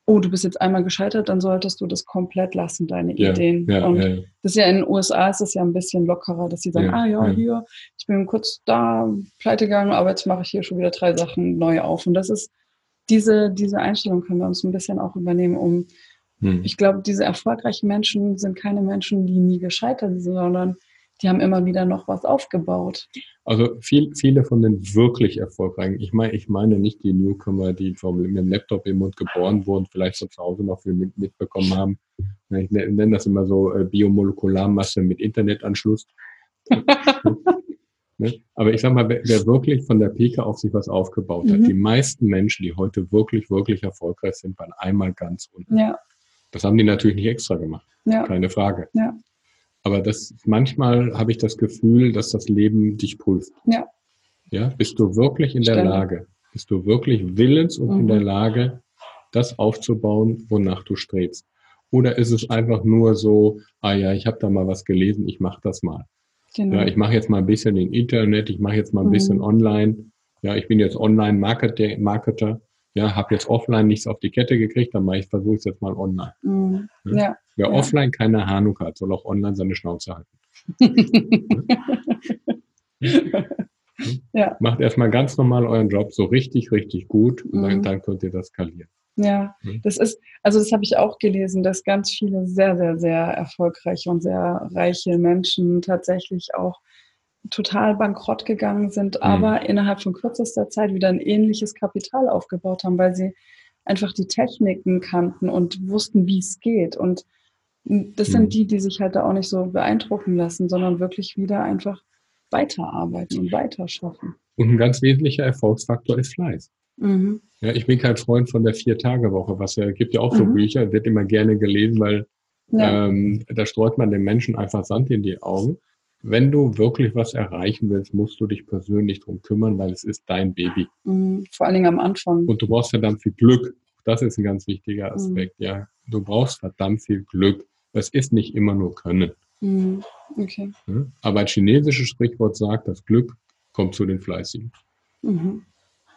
oh, du bist jetzt einmal gescheitert, dann solltest du das komplett lassen, deine ja, Ideen. Ja, und ja, das ist ja in den USA ist es ja ein bisschen lockerer, dass sie sagen, ah ja, hier, ich bin kurz da pleite gegangen, aber jetzt mache ich hier schon wieder drei Sachen neu auf. Und das ist diese, diese Einstellung können wir uns ein bisschen auch übernehmen, um hm. Ich glaube, diese erfolgreichen Menschen sind keine Menschen, die nie gescheitert sind, sondern die haben immer wieder noch was aufgebaut. Also viel, viele von den wirklich erfolgreichen, ich meine, ich meine nicht die Newcomer, die vom, mit dem Laptop im Mund geboren wurden, vielleicht so zu Hause noch viel mit, mitbekommen haben. Ich nenne das immer so äh, Biomolekularmasse mit Internetanschluss. ne? Aber ich sag mal, wer, wer, wirklich von der Pike auf sich was aufgebaut hat, mhm. die meisten Menschen, die heute wirklich, wirklich erfolgreich sind, waren einmal ganz unten. Ja. Das haben die natürlich nicht extra gemacht. Ja. Keine Frage. Ja. Aber das, manchmal habe ich das Gefühl, dass das Leben dich prüft. Ja. Ja, bist du wirklich in der Lage? Bist du wirklich willens und mhm. in der Lage, das aufzubauen, wonach du strebst? Oder ist es einfach nur so, ah ja, ich habe da mal was gelesen, ich mache das mal. Genau. Ja, ich mache jetzt mal ein bisschen im Internet, ich mache jetzt mal ein mhm. bisschen online. Ja, ich bin jetzt Online-Marketer ja, habe jetzt offline nichts auf die Kette gekriegt, dann mache ich versuche es jetzt mal online. Mhm. Ja. Wer ja. offline keine Ahnung hat, soll auch online seine Schnauze halten. ja. Macht erstmal ganz normal euren Job so richtig, richtig gut und dann, mhm. dann könnt ihr das skalieren. Ja, mhm. das ist, also das habe ich auch gelesen, dass ganz viele sehr, sehr, sehr erfolgreiche und sehr reiche Menschen tatsächlich auch total bankrott gegangen sind, mhm. aber innerhalb von kürzester Zeit wieder ein ähnliches Kapital aufgebaut haben, weil sie einfach die Techniken kannten und wussten, wie es geht. Und das sind mhm. die, die sich halt da auch nicht so beeindrucken lassen, sondern wirklich wieder einfach weiterarbeiten und weiterschaffen. Und ein ganz wesentlicher Erfolgsfaktor ist Fleiß. Mhm. Ja, ich bin kein Freund von der Vier-Tage-Woche, was ja gibt ja auch so mhm. Bücher, wird immer gerne gelesen, weil ja. ähm, da streut man den Menschen einfach Sand in die Augen. Wenn du wirklich was erreichen willst, musst du dich persönlich drum kümmern, weil es ist dein Baby. Mhm. Vor allen Dingen am Anfang. Und du brauchst verdammt viel Glück. Das ist ein ganz wichtiger mhm. Aspekt. Ja, du brauchst verdammt viel Glück. Es ist nicht immer nur Können. Mhm. Okay. Aber ein chinesisches Sprichwort sagt, das Glück kommt zu den Fleißigen. Mhm.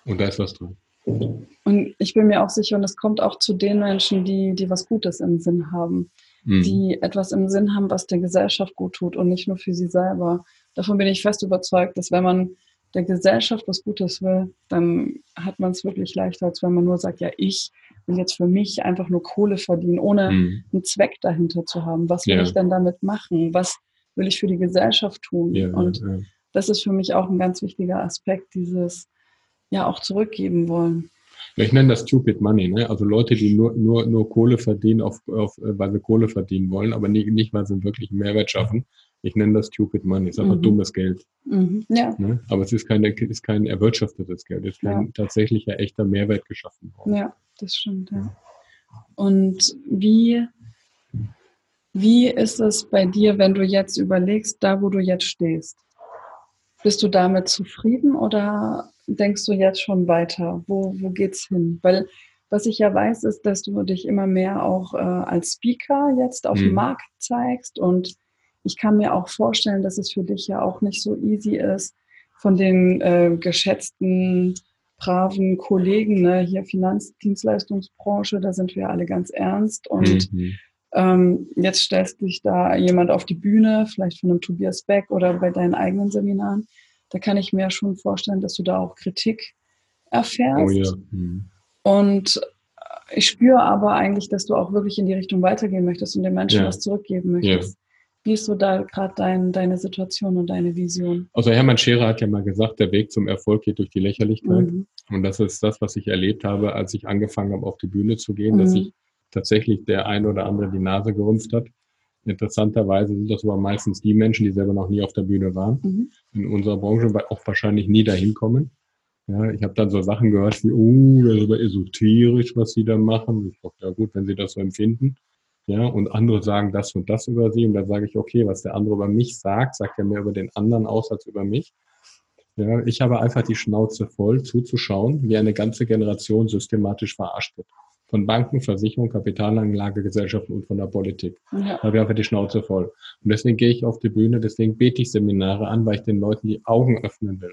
Und da ist was drin. Und ich bin mir auch sicher, und es kommt auch zu den Menschen, die, die was Gutes im Sinn haben, mhm. die etwas im Sinn haben, was der Gesellschaft gut tut und nicht nur für sie selber. Davon bin ich fest überzeugt, dass wenn man der Gesellschaft was Gutes will, dann hat man es wirklich leichter, als wenn man nur sagt, ja, ich jetzt für mich einfach nur Kohle verdienen, ohne mhm. einen Zweck dahinter zu haben. Was will ja. ich denn damit machen? Was will ich für die Gesellschaft tun? Ja, und ja. das ist für mich auch ein ganz wichtiger Aspekt, dieses ja auch zurückgeben wollen. Ich nenne das Stupid Money, ne? Also Leute, die nur, nur, nur Kohle verdienen, auf, auf, äh, weil sie Kohle verdienen wollen, aber nicht, nicht weil sie wirklich einen Mehrwert schaffen. Ich nenne das Stupid Money. Es ist einfach mhm. dummes Geld. Mhm. Ja. Ne? Aber es ist, keine, ist kein erwirtschaftetes Geld. Es ist kein ja. tatsächlicher, echter Mehrwert geschaffen worden. Ja, das stimmt, ja. Und wie, wie ist es bei dir, wenn du jetzt überlegst, da wo du jetzt stehst? Bist du damit zufrieden oder denkst du jetzt schon weiter? Wo, wo geht's hin? Weil was ich ja weiß, ist, dass du dich immer mehr auch äh, als Speaker jetzt auf mhm. dem Markt zeigst. Und ich kann mir auch vorstellen, dass es für dich ja auch nicht so easy ist, von den äh, geschätzten, braven Kollegen, ne, hier Finanzdienstleistungsbranche, da sind wir alle ganz ernst. Und mhm. ähm, jetzt stellst dich da jemand auf die Bühne, vielleicht von einem Tobias Beck oder bei deinen eigenen Seminaren da kann ich mir schon vorstellen, dass du da auch Kritik erfährst. Oh ja. Hm. Und ich spüre aber eigentlich, dass du auch wirklich in die Richtung weitergehen möchtest und den Menschen ja. was zurückgeben möchtest. Ja. Wie ist so da gerade dein, deine Situation und deine Vision? Also Hermann Scherer hat ja mal gesagt, der Weg zum Erfolg geht durch die Lächerlichkeit. Mhm. Und das ist das, was ich erlebt habe, als ich angefangen habe, auf die Bühne zu gehen, mhm. dass ich tatsächlich der ein oder andere die Nase gerümpft hat. Interessanterweise sind das aber meistens die Menschen, die selber noch nie auf der Bühne waren. Mhm. In unserer Branche auch wahrscheinlich nie dahin kommen. Ja, ich habe dann so Sachen gehört wie, oh, das ist aber esoterisch, was sie da machen. Ich dachte, ja gut, wenn sie das so empfinden. Ja, und andere sagen das und das über sie. Und dann sage ich, okay, was der andere über mich sagt, sagt er mehr über den anderen aus als über mich. Ja, ich habe einfach die Schnauze voll zuzuschauen, wie eine ganze Generation systematisch verarscht wird von Banken, Versicherungen, Kapitalanlagegesellschaften und von der Politik. Ja. Da habe ich einfach die Schnauze voll. Und deswegen gehe ich auf die Bühne, deswegen bete ich Seminare an, weil ich den Leuten die Augen öffnen will.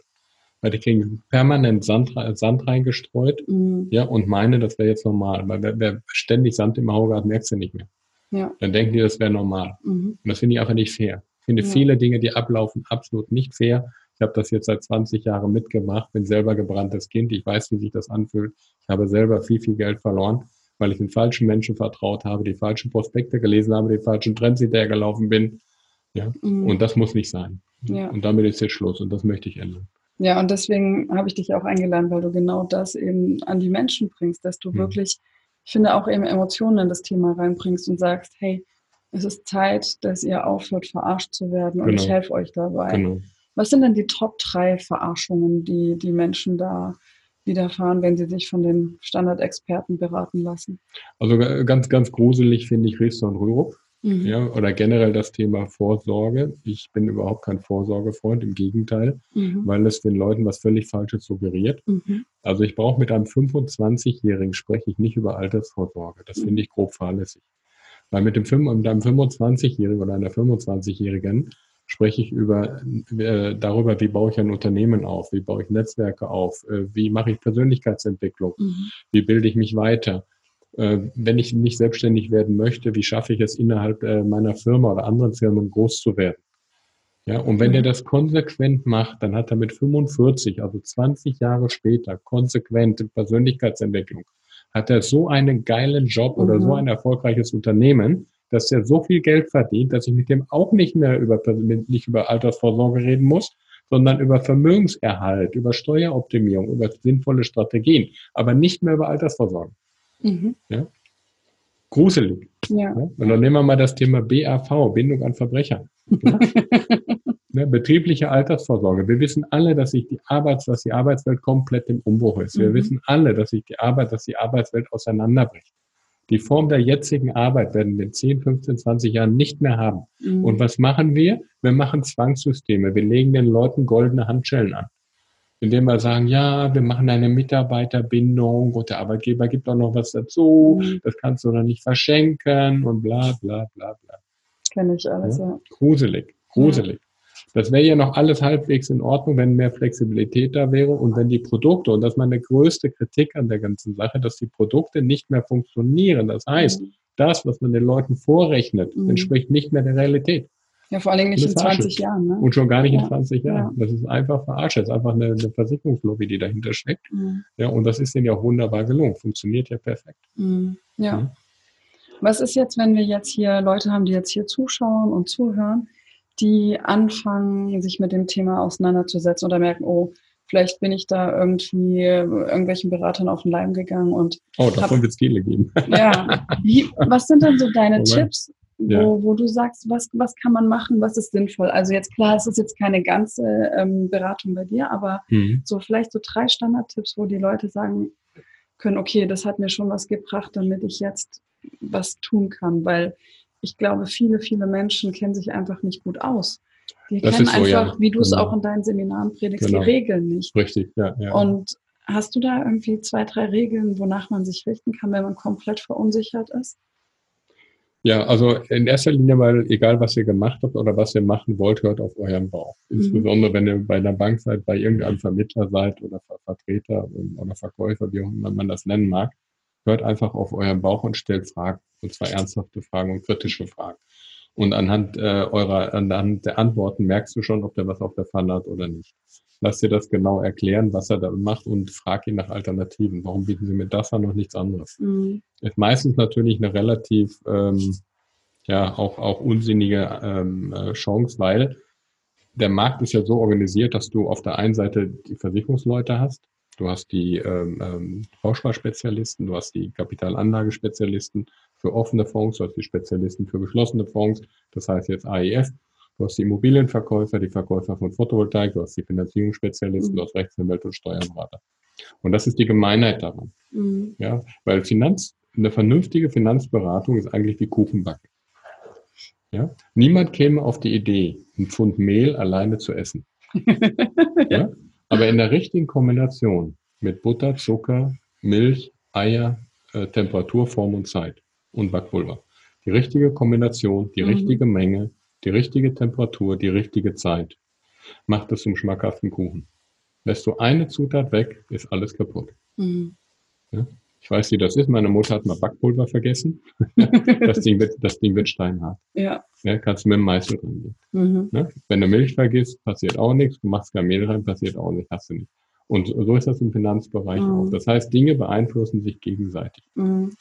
Weil die kriegen permanent Sand, Sand reingestreut, mhm. ja, und meine, das wäre jetzt normal. Weil wer, wer ständig Sand im Auge hat, merkt sie nicht mehr. Ja. Dann denken die, das wäre normal. Mhm. Und das finde ich einfach nicht fair. Ich finde ja. viele Dinge, die ablaufen, absolut nicht fair. Ich habe das jetzt seit 20 Jahren mitgemacht, bin selber gebranntes Kind. Ich weiß, wie sich das anfühlt. Ich habe selber viel, viel Geld verloren, weil ich den falschen Menschen vertraut habe, die falschen Prospekte gelesen habe, die falschen Trends hinterhergelaufen bin. Ja, mhm. und das muss nicht sein. Ja. Und damit ist jetzt Schluss und das möchte ich ändern. Ja, und deswegen habe ich dich auch eingeladen, weil du genau das eben an die Menschen bringst, dass du mhm. wirklich, ich finde, auch eben Emotionen in das Thema reinbringst und sagst, hey, es ist Zeit, dass ihr aufhört, verarscht zu werden und genau. ich helfe euch dabei. Genau. Was sind denn die Top 3 Verarschungen, die die Menschen da widerfahren, wenn sie sich von den Standardexperten beraten lassen? Also ganz, ganz gruselig finde ich Riester und Rürup. Mhm. Ja, oder generell das Thema Vorsorge. Ich bin überhaupt kein Vorsorgefreund, im Gegenteil, mhm. weil es den Leuten was völlig Falsches suggeriert. Mhm. Also ich brauche mit einem 25-Jährigen spreche ich nicht über Altersvorsorge. Das finde ich grob fahrlässig. Weil mit, dem, mit einem 25-Jährigen oder einer 25-Jährigen spreche ich über, äh, darüber, wie baue ich ein Unternehmen auf, wie baue ich Netzwerke auf, äh, wie mache ich Persönlichkeitsentwicklung, mhm. wie bilde ich mich weiter. Äh, wenn ich nicht selbstständig werden möchte, wie schaffe ich es innerhalb äh, meiner Firma oder anderen Firmen groß zu werden? Ja, und wenn er das konsequent macht, dann hat er mit 45, also 20 Jahre später, konsequent Persönlichkeitsentwicklung, hat er so einen geilen Job oder so mhm. ein erfolgreiches Unternehmen, dass er so viel Geld verdient, dass ich mit dem auch nicht mehr über, nicht über Altersvorsorge reden muss, sondern über Vermögenserhalt, über Steueroptimierung, über sinnvolle Strategien, aber nicht mehr über Altersvorsorge. Mhm. Ja? Gruselig. Ja. Und dann nehmen wir mal das Thema BAV, Bindung an Verbrecher. Ne, betriebliche Altersvorsorge. Wir wissen alle, dass sich die Arbeits, dass die Arbeitswelt komplett im Umbruch ist. Wir mhm. wissen alle, dass sich die Arbeit, dass die Arbeitswelt auseinanderbricht. Die Form der jetzigen Arbeit werden wir in 10, 15, 20 Jahren nicht mehr haben. Mhm. Und was machen wir? Wir machen Zwangssysteme. Wir legen den Leuten goldene Handschellen an. Indem wir sagen, ja, wir machen eine Mitarbeiterbindung und der Arbeitgeber gibt auch noch was dazu. Mhm. Das kannst du noch nicht verschenken und bla, bla, bla, bla. Kenne ich alles, ja. ja. Gruselig, gruselig. Das wäre ja noch alles halbwegs in Ordnung, wenn mehr Flexibilität da wäre und wenn die Produkte, und das ist meine größte Kritik an der ganzen Sache, dass die Produkte nicht mehr funktionieren. Das heißt, mhm. das, was man den Leuten vorrechnet, mhm. entspricht nicht mehr der Realität. Ja, vor allem nicht in 20 Jahren. Ne? Und schon gar nicht ja. in 20 Jahren. Ja. Das ist einfach verarscht. Das ist einfach eine, eine Versicherungslobby, die dahinter steckt. Mhm. Ja, und das ist denen ja wunderbar gelungen. Funktioniert ja perfekt. Mhm. Ja. ja. Was ist jetzt, wenn wir jetzt hier Leute haben, die jetzt hier zuschauen und zuhören, die anfangen, sich mit dem Thema auseinanderzusetzen oder merken, oh, vielleicht bin ich da irgendwie irgendwelchen Beratern auf den Leim gegangen und. Oh, davon wird es viele geben. Ja. Wie, was sind denn so deine Tipps, wo, ja. wo du sagst, was, was kann man machen, was ist sinnvoll? Also jetzt klar, es ist jetzt keine ganze ähm, Beratung bei dir, aber mhm. so vielleicht so drei Standardtipps, wo die Leute sagen können, okay, das hat mir schon was gebracht, damit ich jetzt was tun kann, weil ich glaube, viele, viele Menschen kennen sich einfach nicht gut aus. Die das kennen so, einfach, ja. wie du es genau. auch in deinen Seminaren predigst, genau. die Regeln nicht. Richtig, ja, ja. Und hast du da irgendwie zwei, drei Regeln, wonach man sich richten kann, wenn man komplett verunsichert ist? Ja, also in erster Linie, weil egal was ihr gemacht habt oder was ihr machen wollt, hört auf euren Bauch. Mhm. Insbesondere wenn ihr bei einer Bank seid, bei irgendeinem Vermittler seid oder Vertreter oder Verkäufer, wie auch immer man das nennen mag, hört einfach auf euren Bauch und stellt Fragen. Und zwar ernsthafte Fragen und kritische Fragen. Und anhand äh, eurer, anhand der Antworten merkst du schon, ob der was auf der Pfanne hat oder nicht. Lass dir das genau erklären, was er da macht und frag ihn nach Alternativen. Warum bieten sie mir das an und nichts anderes? Mhm. Ist meistens natürlich eine relativ, ähm, ja, auch, auch unsinnige ähm, äh, Chance, weil der Markt ist ja so organisiert, dass du auf der einen Seite die Versicherungsleute hast, du hast die ähm, ähm, Bausparspezialisten, du hast die Kapitalanlagespezialisten, für offene Fonds, du hast die Spezialisten für geschlossene Fonds, das heißt jetzt AEF, du hast die Immobilienverkäufer, die Verkäufer von Photovoltaik, du hast die Finanzierungsspezialisten, mhm. du hast Rechtsanwälte und Steuerberater. Und das ist die Gemeinheit daran. Mhm. Ja, weil Finanz, eine vernünftige Finanzberatung ist eigentlich wie Kuchenbacken. Ja? Niemand käme auf die Idee, ein Pfund Mehl alleine zu essen. ja? Aber in der richtigen Kombination mit Butter, Zucker, Milch, Eier, äh, Temperatur, Form und Zeit und Backpulver. Die richtige Kombination, die mhm. richtige Menge, die richtige Temperatur, die richtige Zeit macht es zum schmackhaften Kuchen. Lässt du eine Zutat weg, ist alles kaputt. Mhm. Ja? Ich weiß, wie das ist. Meine Mutter hat mal Backpulver vergessen. das, Ding wird, das Ding wird steinhart. Ja. ja kannst du mit dem Meißel rangehen. Mhm. Ja? Wenn du Milch vergisst, passiert auch nichts. Du machst kein Mehl rein, passiert auch nichts. Hast du nicht. Und so ist das im Finanzbereich mhm. auch. Das heißt, Dinge beeinflussen sich gegenseitig. Mhm.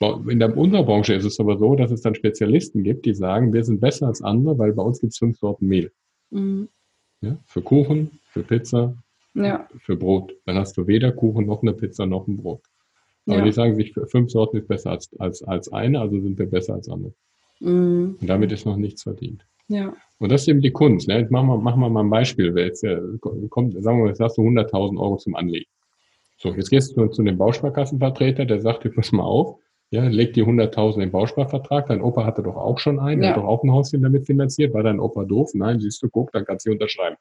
So. In der, unserer Branche ist es aber so, dass es dann Spezialisten gibt, die sagen, wir sind besser als andere, weil bei uns gibt es fünf Sorten Mehl. Mhm. Ja, für Kuchen, für Pizza, ja. für Brot. Dann hast du weder Kuchen noch eine Pizza noch ein Brot. Aber ja. die sagen sich, fünf Sorten ist besser als, als, als eine, also sind wir besser als andere. Mhm. Und damit ist noch nichts verdient. Ja. Und das ist eben die Kunst. Ne? Jetzt machen wir, machen wir mal ein Beispiel. Wer jetzt, kommt, sagen wir mal, jetzt hast du 100.000 Euro zum Anlegen. So, jetzt gehst du zu dem Bausparkassenvertreter, der sagt dir, pass mal auf, ja, leg die 100.000 im Bausparvertrag. Dein Opa hatte doch auch schon einen, ja. hat doch auch ein Häuschen damit finanziert. War dein Opa doof? Nein, siehst du, guck, dann kannst du unterschreiben.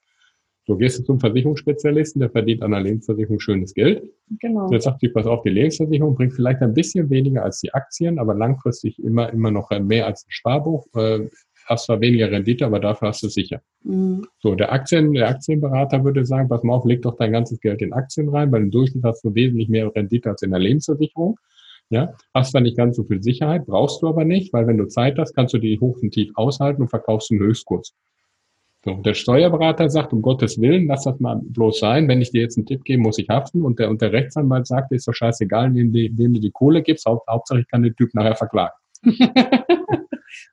So gehst du zum Versicherungsspezialisten, der verdient an der Lebensversicherung schönes Geld. Genau. Jetzt sagt sich, pass auf, die Lebensversicherung bringt vielleicht ein bisschen weniger als die Aktien, aber langfristig immer, immer noch mehr als ein Sparbuch. Äh, hast zwar weniger Rendite, aber dafür hast du sicher. Mhm. So, der Aktien, der Aktienberater würde sagen, pass mal auf, leg doch dein ganzes Geld in Aktien rein, weil im Durchschnitt hast du wesentlich mehr Rendite als in der Lebensversicherung. Ja, hast zwar nicht ganz so viel Sicherheit, brauchst du aber nicht, weil wenn du Zeit hast, kannst du die Hoch und Tief aushalten und verkaufst einen Höchstkurs. So, der Steuerberater sagt, um Gottes Willen, lass das mal bloß sein. Wenn ich dir jetzt einen Tipp gebe, muss ich haften. Und der, und der Rechtsanwalt sagt, ist doch scheißegal, wem, wem du die Kohle gibst. Haupt, Hauptsache, ich kann den Typ nachher verklagen.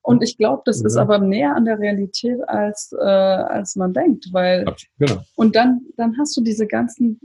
Und ich glaube, das ja. ist aber näher an der Realität, als, äh, als man denkt. Weil, genau. Und dann, dann hast du diese ganzen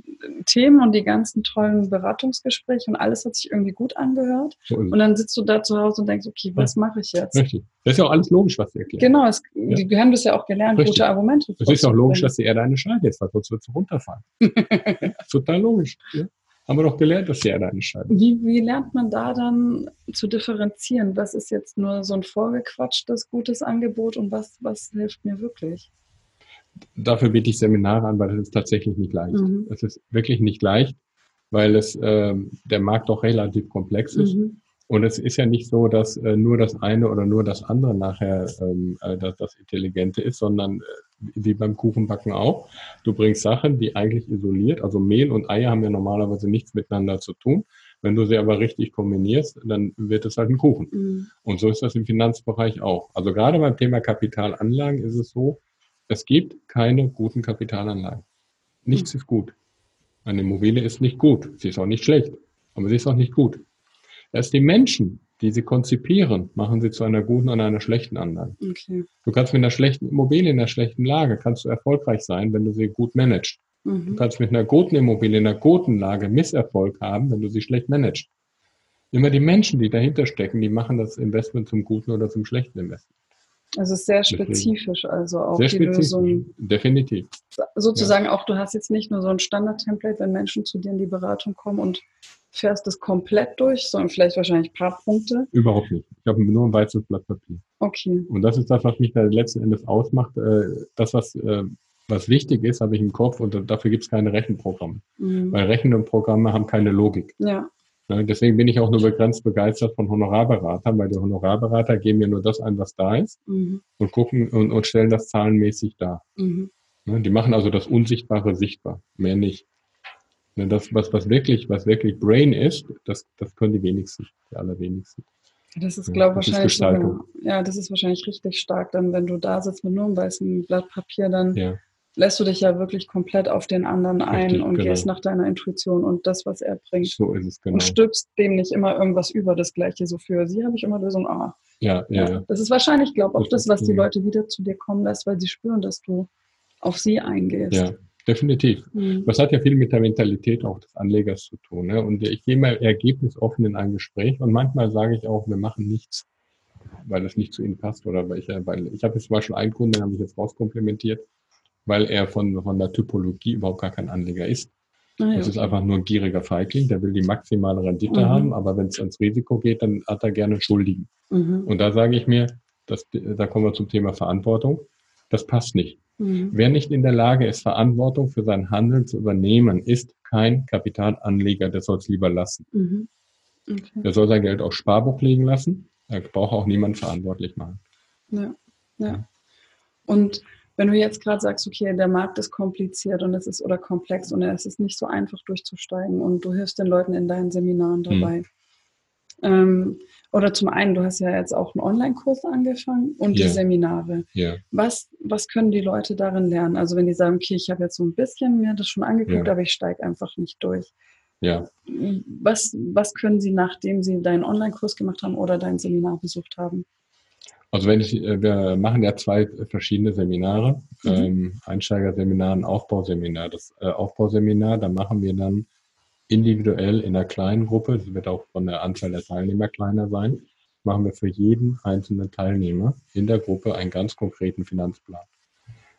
Themen und die ganzen tollen Beratungsgespräche und alles hat sich irgendwie gut angehört. So und dann sitzt du da zu Hause und denkst, okay, was ja. mache ich jetzt? Richtig. Das ist ja auch alles logisch, was sie erklären. Genau, es, ja. die, wir haben das ja auch gelernt, Richtig. gute Argumente. Es ist auch logisch, dass die Erde eine Schneide jetzt hat, sonst wird sie runterfallen. Total logisch. Ja haben wir doch gelernt, dass die Erde entscheiden. Wie, wie lernt man da dann zu differenzieren? Was ist jetzt nur so ein vorgequatschtes, gutes Angebot und was, was hilft mir wirklich? Dafür biete ich Seminare an, weil das ist tatsächlich nicht leicht. Mhm. Es ist wirklich nicht leicht, weil es äh, der Markt doch relativ komplex ist. Mhm. Und es ist ja nicht so, dass äh, nur das eine oder nur das andere nachher ähm, äh, das, das Intelligente ist, sondern äh, wie beim Kuchenbacken auch. Du bringst Sachen, die eigentlich isoliert, also Mehl und Eier haben ja normalerweise nichts miteinander zu tun. Wenn du sie aber richtig kombinierst, dann wird es halt ein Kuchen. Mhm. Und so ist das im Finanzbereich auch. Also gerade beim Thema Kapitalanlagen ist es so, es gibt keine guten Kapitalanlagen. Nichts mhm. ist gut. Eine Immobilie ist nicht gut. Sie ist auch nicht schlecht, aber sie ist auch nicht gut. Erst die Menschen, die sie konzipieren, machen sie zu einer guten und einer schlechten Anlage. Okay. Du kannst mit einer schlechten Immobilie in einer schlechten Lage, kannst du erfolgreich sein, wenn du sie gut managst. Mhm. Du kannst mit einer guten Immobilie in einer guten Lage Misserfolg haben, wenn du sie schlecht managst. Immer die Menschen, die dahinter stecken, die machen das Investment zum guten oder zum schlechten Investment. Also es ist sehr spezifisch, also auch sehr die spezifisch, Lösung. Definitiv. Sozusagen ja. auch, du hast jetzt nicht nur so ein Standard-Template, wenn Menschen zu dir in die Beratung kommen und fährst das komplett durch, sondern vielleicht wahrscheinlich ein paar Punkte? Überhaupt nicht. Ich habe nur ein weißes Blatt Papier. Okay. Und das ist das, was mich da letzten Endes ausmacht. Äh, das, was, äh, was wichtig ist, habe ich im Kopf und dafür gibt es keine Rechenprogramme. Mhm. Weil Rechenprogramme haben keine Logik. Ja. Deswegen bin ich auch nur begrenzt begeistert von Honorarberatern, weil die Honorarberater geben mir nur das ein, was da ist mhm. und gucken und, und, stellen das zahlenmäßig dar. Mhm. Die machen also das Unsichtbare sichtbar, mehr nicht. Ne, das, was, was wirklich, was wirklich Brain ist, das, das können die wenigsten, die allerwenigsten. Das ist, glaube ich, wahrscheinlich, sogar, ja, das ist wahrscheinlich richtig stark, dann, wenn du da sitzt mit nur einem weißen Blatt Papier, dann ja. lässt du dich ja wirklich komplett auf den anderen ein richtig, und genau. gehst nach deiner Intuition und das, was er bringt. So ist es, genau. Und stülpst dem nicht immer irgendwas über das Gleiche. So für sie habe ich immer Lösung A. Ja, ja, ja. Das ist wahrscheinlich, glaube ich, auch das, was die Leute wieder zu dir kommen lässt, weil sie spüren, dass du auf sie eingehst. Ja, Definitiv. Mhm. Das hat ja viel mit der Mentalität auch des Anlegers zu tun. Ne? Und ich gehe mal ergebnisoffen in ein Gespräch und manchmal sage ich auch, wir machen nichts, weil das nicht zu Ihnen passt oder weil ich, weil ich habe jetzt zum Beispiel einen Kunden, den habe ich jetzt rauskomplementiert, weil er von, von der Typologie überhaupt gar kein Anleger ist. Ah, ja, das ist einfach nur ein gieriger Feigling, der will die maximale Rendite mhm. haben, aber wenn es ans Risiko geht, dann hat er gerne Schuldigen. Mhm. Und da sage ich mir, das, da kommen wir zum Thema Verantwortung, das passt nicht. Mhm. Wer nicht in der Lage ist, Verantwortung für sein Handeln zu übernehmen, ist kein Kapitalanleger, der soll es lieber lassen. Mhm. Okay. Der soll sein Geld auf Sparbuch legen lassen. Er braucht auch niemand verantwortlich machen. Ja, ja. Und wenn du jetzt gerade sagst, okay, der Markt ist kompliziert und es ist oder komplex und es ist nicht so einfach durchzusteigen und du hilfst den Leuten in deinen Seminaren dabei. Mhm. Ähm, oder zum einen, du hast ja jetzt auch einen Online-Kurs angefangen und yeah. die Seminare. Yeah. Was, was können die Leute darin lernen? Also wenn die sagen, okay, ich habe jetzt so ein bisschen mir das schon angeguckt, yeah. aber ich steige einfach nicht durch. Ja. Was, was können sie, nachdem sie deinen Online-Kurs gemacht haben oder dein Seminar besucht haben? Also wenn ich, äh, wir machen ja zwei verschiedene Seminare, mhm. ähm, Einsteigerseminar und Aufbauseminar. Das äh, Aufbauseminar, da machen wir dann individuell in einer kleinen Gruppe, das wird auch von der Anzahl der Teilnehmer kleiner sein, machen wir für jeden einzelnen Teilnehmer in der Gruppe einen ganz konkreten Finanzplan.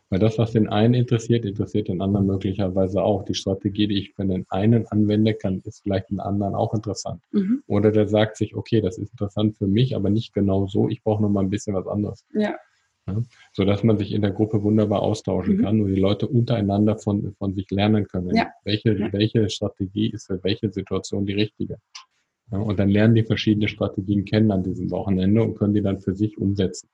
Weil das, was den einen interessiert, interessiert den anderen möglicherweise auch. Die Strategie, die ich für den einen anwende, kann, ist vielleicht den anderen auch interessant. Mhm. Oder der sagt sich, okay, das ist interessant für mich, aber nicht genau so. Ich brauche noch mal ein bisschen was anderes. Ja. Ja, so dass man sich in der Gruppe wunderbar austauschen mhm. kann und die Leute untereinander von, von sich lernen können. Ja. Welche, ja. welche Strategie ist für welche Situation die richtige? Ja, und dann lernen die verschiedene Strategien kennen an diesem Wochenende und können die dann für sich umsetzen.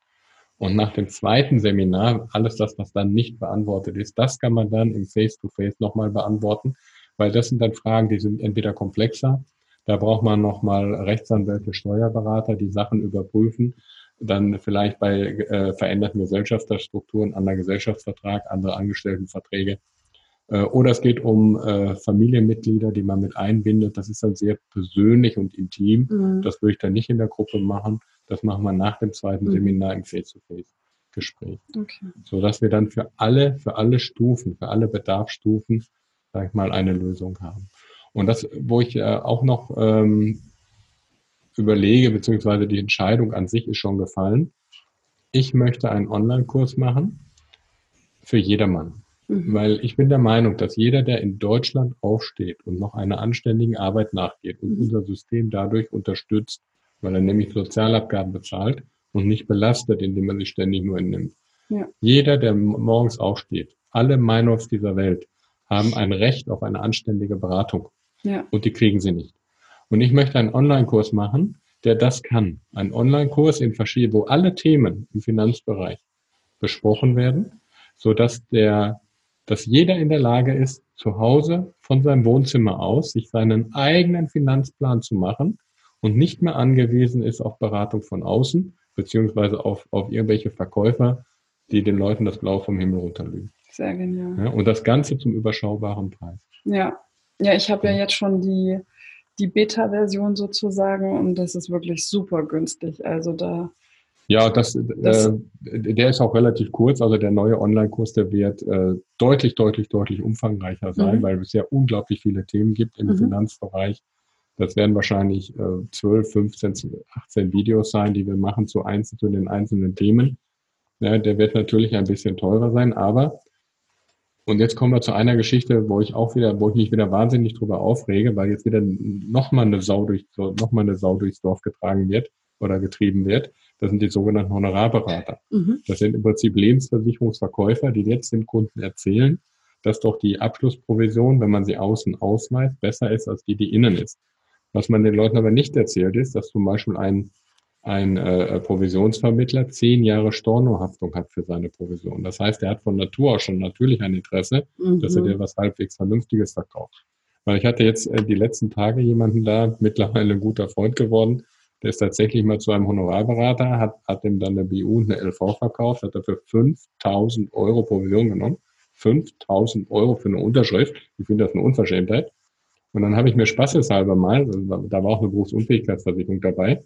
Und nach dem zweiten Seminar, alles das, was dann nicht beantwortet ist, das kann man dann im Face-to-Face nochmal beantworten, weil das sind dann Fragen, die sind entweder komplexer, da braucht man nochmal Rechtsanwälte, Steuerberater, die Sachen überprüfen dann vielleicht bei äh, veränderten Gesellschaftsstrukturen, anderer Gesellschaftsvertrag, andere Angestelltenverträge. Äh, oder es geht um äh, Familienmitglieder, die man mit einbindet. Das ist dann sehr persönlich und intim. Mhm. Das würde ich dann nicht in der Gruppe machen. Das machen wir nach dem zweiten mhm. Seminar im Face-to-Face-Gespräch. Okay. Sodass wir dann für alle, für alle Stufen, für alle Bedarfsstufen, sag ich mal, eine Lösung haben. Und das, wo ich äh, auch noch ähm, überlege, beziehungsweise die Entscheidung an sich ist schon gefallen. Ich möchte einen Online-Kurs machen für jedermann. Mhm. Weil ich bin der Meinung, dass jeder, der in Deutschland aufsteht und noch einer anständigen Arbeit nachgeht und mhm. unser System dadurch unterstützt, weil er nämlich Sozialabgaben bezahlt und nicht belastet, indem er sich ständig nur entnimmt. Ja. Jeder, der morgens aufsteht, alle Minors dieser Welt haben ein Recht auf eine anständige Beratung. Ja. Und die kriegen sie nicht. Und ich möchte einen Online-Kurs machen, der das kann. Ein Online-Kurs in verschiedenen, wo alle Themen im Finanzbereich besprochen werden, so dass der, dass jeder in der Lage ist, zu Hause von seinem Wohnzimmer aus sich seinen eigenen Finanzplan zu machen und nicht mehr angewiesen ist auf Beratung von außen, beziehungsweise auf, auf irgendwelche Verkäufer, die den Leuten das Blau vom Himmel runterlügen. Sehr genial. Ja, und das Ganze zum überschaubaren Preis. Ja, ja, ich habe ja jetzt schon die die Beta-Version sozusagen und das ist wirklich super günstig. Also da. Ja, das, das äh, der ist auch relativ kurz. Also der neue Online-Kurs, der wird äh, deutlich, deutlich, deutlich umfangreicher sein, mhm. weil es ja unglaublich viele Themen gibt im mhm. Finanzbereich. Das werden wahrscheinlich äh, 12, 15, 18 Videos sein, die wir machen zu, einzelnen, zu den einzelnen Themen. Ja, der wird natürlich ein bisschen teurer sein, aber und jetzt kommen wir zu einer Geschichte, wo ich auch wieder, wo ich mich wieder wahnsinnig drüber aufrege, weil jetzt wieder nochmal eine Sau durch, noch mal eine Sau durchs Dorf getragen wird oder getrieben wird. Das sind die sogenannten Honorarberater. Mhm. Das sind im Prinzip Lebensversicherungsverkäufer, die jetzt dem Kunden erzählen, dass doch die Abschlussprovision, wenn man sie außen ausweist, besser ist als die, die innen ist. Was man den Leuten aber nicht erzählt ist, dass zum Beispiel ein ein äh, Provisionsvermittler zehn Jahre Stornohaftung hat für seine Provision. Das heißt, er hat von Natur aus schon natürlich ein Interesse, mhm. dass er dir was halbwegs Vernünftiges verkauft. Weil ich hatte jetzt äh, die letzten Tage jemanden da, mittlerweile ein guter Freund geworden, der ist tatsächlich mal zu einem Honorarberater, hat, hat ihm dann eine BU und eine LV verkauft, hat dafür 5000 Euro Provision genommen. 5000 Euro für eine Unterschrift. Ich finde das eine Unverschämtheit. Und dann habe ich mir spaßeshalber mal, da war auch eine Berufsunfähigkeitsversicherung dabei,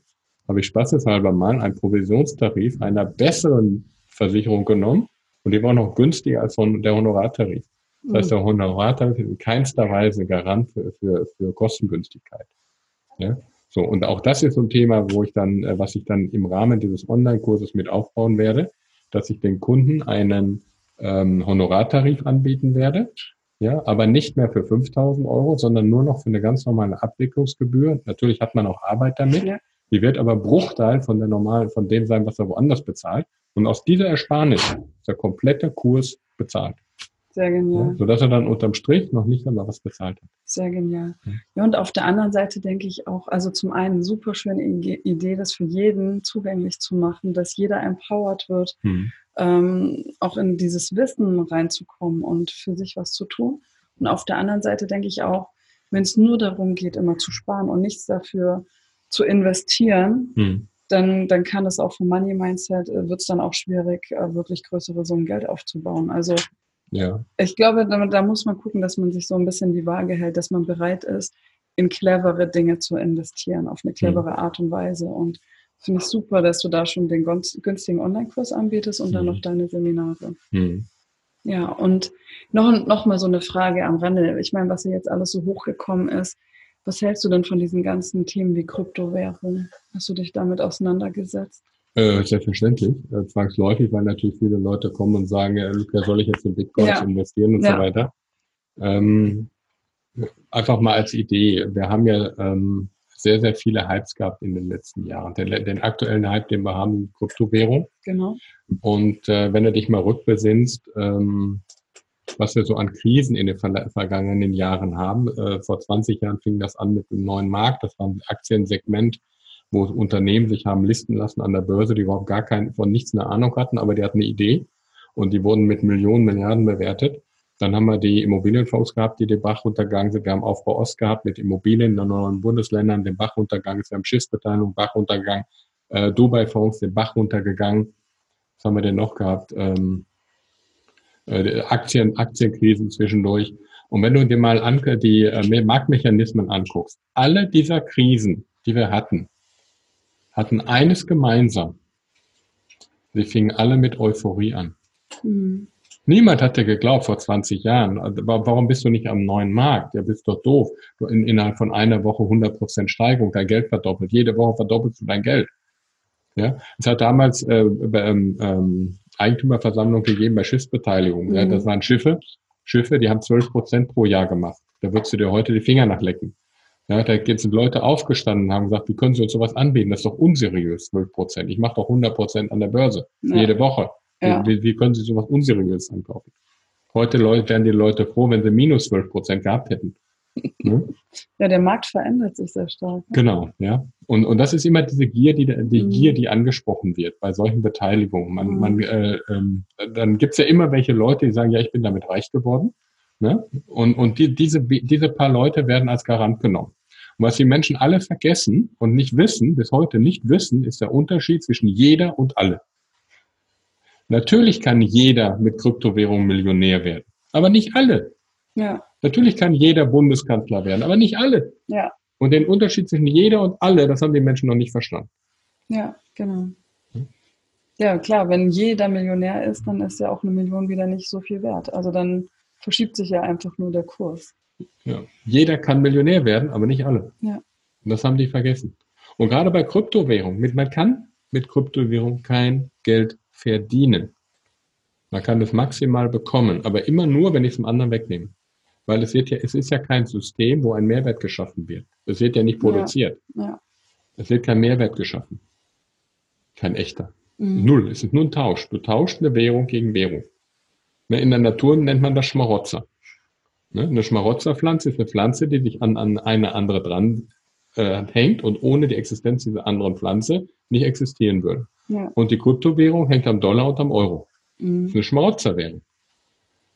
habe ich spaßeshalber mal einen Provisionstarif einer besseren Versicherung genommen und die war noch günstiger als der Honorartarif. Das heißt, der Honorartarif ist in keinster Weise Garant für, für, für Kostengünstigkeit. Ja? So, und auch das ist so ein Thema, wo ich dann, äh, was ich dann im Rahmen dieses Online-Kurses mit aufbauen werde, dass ich den Kunden einen ähm, Honorartarif anbieten werde, ja, aber nicht mehr für 5000 Euro, sondern nur noch für eine ganz normale Abwicklungsgebühr. Natürlich hat man auch Arbeit damit, ja. Die wird aber Bruchteil von der normalen, von dem sein, was er woanders bezahlt. Und aus dieser Ersparnis ist der komplette Kurs bezahlt. Sehr genial. Ja, sodass er dann unterm Strich noch nicht einmal was bezahlt hat. Sehr genial. Ja, und auf der anderen Seite denke ich auch, also zum einen super schöne Idee, das für jeden zugänglich zu machen, dass jeder empowered wird, hm. ähm, auch in dieses Wissen reinzukommen und für sich was zu tun. Und auf der anderen Seite denke ich auch, wenn es nur darum geht, immer zu sparen und nichts dafür zu investieren, hm. dann, dann kann es auch vom Money Mindset, äh, wird es dann auch schwierig, äh, wirklich größere Summen Geld aufzubauen. Also ja. ich glaube, da, da muss man gucken, dass man sich so ein bisschen die Waage hält, dass man bereit ist, in clevere Dinge zu investieren, auf eine clevere hm. Art und Weise. Und finde ich super, dass du da schon den günstigen Online-Kurs anbietest und hm. dann noch deine Seminare. Hm. Ja, und noch, noch mal so eine Frage am Rande. Ich meine, was hier jetzt alles so hochgekommen ist, was hältst du denn von diesen ganzen Themen wie Kryptowährung? Hast du dich damit auseinandergesetzt? Äh, selbstverständlich, äh, zwangsläufig, weil natürlich viele Leute kommen und sagen, ja, Luca, soll ich jetzt in Bitcoins ja. investieren und ja. so weiter. Ähm, einfach mal als Idee. Wir haben ja ähm, sehr, sehr viele Hypes gehabt in den letzten Jahren. Den, den aktuellen Hype, den wir haben, Kryptowährung. Genau. Und äh, wenn du dich mal rückbesinnst, ähm, was wir so an Krisen in den vergangenen Jahren haben. Äh, vor 20 Jahren fing das an mit dem neuen Markt. Das war ein Aktiensegment, wo Unternehmen sich haben listen lassen an der Börse, die überhaupt gar kein, von nichts eine Ahnung hatten, aber die hatten eine Idee und die wurden mit Millionen, Milliarden bewertet. Dann haben wir die Immobilienfonds gehabt, die den Bach runtergegangen sind. Wir haben Aufbau Ost gehabt mit Immobilien in den neuen Bundesländern, den Bach runtergegangen ist. Wir haben Schiffsbeteiligung, Bach runtergegangen. äh, Dubai-Fonds den Bach runtergegangen. Was haben wir denn noch gehabt? Ähm, äh, Aktien, Aktienkrisen zwischendurch. Und wenn du dir mal an, die äh, Marktmechanismen anguckst, alle dieser Krisen, die wir hatten, hatten eines gemeinsam. Sie fingen alle mit Euphorie an. Mhm. Niemand hatte geglaubt vor 20 Jahren, warum bist du nicht am neuen Markt? Ja, bist doch doof. Du in, innerhalb von einer Woche 100 Prozent Steigerung, dein Geld verdoppelt. Jede Woche verdoppelst du dein Geld. Ja, es hat damals äh, ähm, ähm, Eigentümerversammlung gegeben bei Schiffsbeteiligung. Mhm. Ja, das waren Schiffe, Schiffe, die haben 12 Prozent pro Jahr gemacht. Da würdest du dir heute die Finger nachlecken. Ja, da sind Leute aufgestanden und haben gesagt, wie können Sie uns sowas anbieten? Das ist doch unseriös, 12 Prozent. Ich mache doch 100 Prozent an der Börse, ja. jede Woche. Ja. Wie, wie, können Sie sowas unseriös ankaufen? Heute wären die Leute froh, wenn sie minus 12 Prozent gehabt hätten. Ja, der Markt verändert sich sehr stark. Ne? Genau, ja. Und, und das ist immer diese Gier, die, die mhm. Gier, die angesprochen wird bei solchen Beteiligungen. Man, mhm. man, äh, ähm, dann gibt's ja immer welche Leute, die sagen, ja, ich bin damit reich geworden. Ne? Und, und die, diese, diese paar Leute werden als Garant genommen. Und was die Menschen alle vergessen und nicht wissen, bis heute nicht wissen, ist der Unterschied zwischen jeder und alle. Natürlich kann jeder mit Kryptowährungen Millionär werden, aber nicht alle. Ja. Natürlich kann jeder Bundeskanzler werden, aber nicht alle. Ja. Und den Unterschied zwischen jeder und alle, das haben die Menschen noch nicht verstanden. Ja, genau. Ja, klar, wenn jeder Millionär ist, dann ist ja auch eine Million wieder nicht so viel wert. Also dann verschiebt sich ja einfach nur der Kurs. Ja. Jeder kann Millionär werden, aber nicht alle. Ja. Und das haben die vergessen. Und gerade bei Kryptowährung, mit, man kann mit Kryptowährung kein Geld verdienen. Man kann es maximal bekommen, aber immer nur, wenn ich es dem anderen wegnehme. Weil es wird ja, es ist ja kein System, wo ein Mehrwert geschaffen wird. Es wird ja nicht produziert. Ja, ja. Es wird kein Mehrwert geschaffen. Kein echter. Mhm. Null. Es ist nur ein Tausch. Du tauschst eine Währung gegen Währung. Ne, in der Natur nennt man das Schmarotzer. Ne, eine Schmarotzerpflanze ist eine Pflanze, die sich an, an eine andere dran äh, hängt und ohne die Existenz dieser anderen Pflanze nicht existieren würde. Ja. Und die Kryptowährung hängt am Dollar und am Euro. Mhm. Das ist eine Schmarotzerwährung.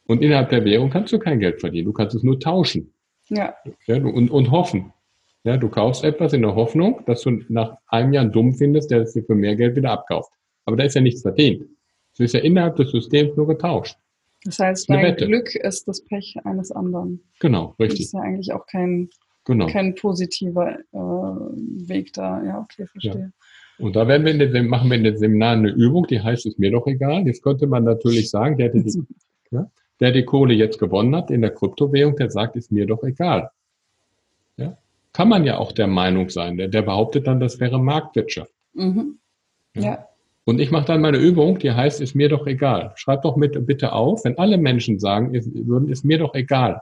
Und innerhalb der Währung kannst du kein Geld verdienen. Du kannst es nur tauschen. Ja. ja und, und hoffen. Ja, du kaufst etwas in der Hoffnung, dass du nach einem Jahr einen Dumm findest, der es dir für mehr Geld wieder abkauft. Aber da ist ja nichts verdient. Es ist ja innerhalb des Systems nur getauscht. Das heißt, dein. Glück ist das Pech eines anderen. Genau, richtig. Das ist ja eigentlich auch kein, genau. kein positiver äh, Weg da. Ja, okay, verstehe. Ja. Und da werden wir in den, machen wir in den Seminaren eine Übung, die heißt, es mir doch egal. Jetzt könnte man natürlich sagen, der, der, die, ja, der die Kohle jetzt gewonnen hat in der Kryptowährung, der sagt, ist mir doch egal. Ja? Kann man ja auch der Meinung sein. Der, der behauptet dann, das wäre Marktwirtschaft. Mhm. Ja. ja. Und ich mache dann meine Übung, die heißt, ist mir doch egal. Schreib doch mit, bitte auf, wenn alle Menschen sagen, ist, würden, ist mir doch egal.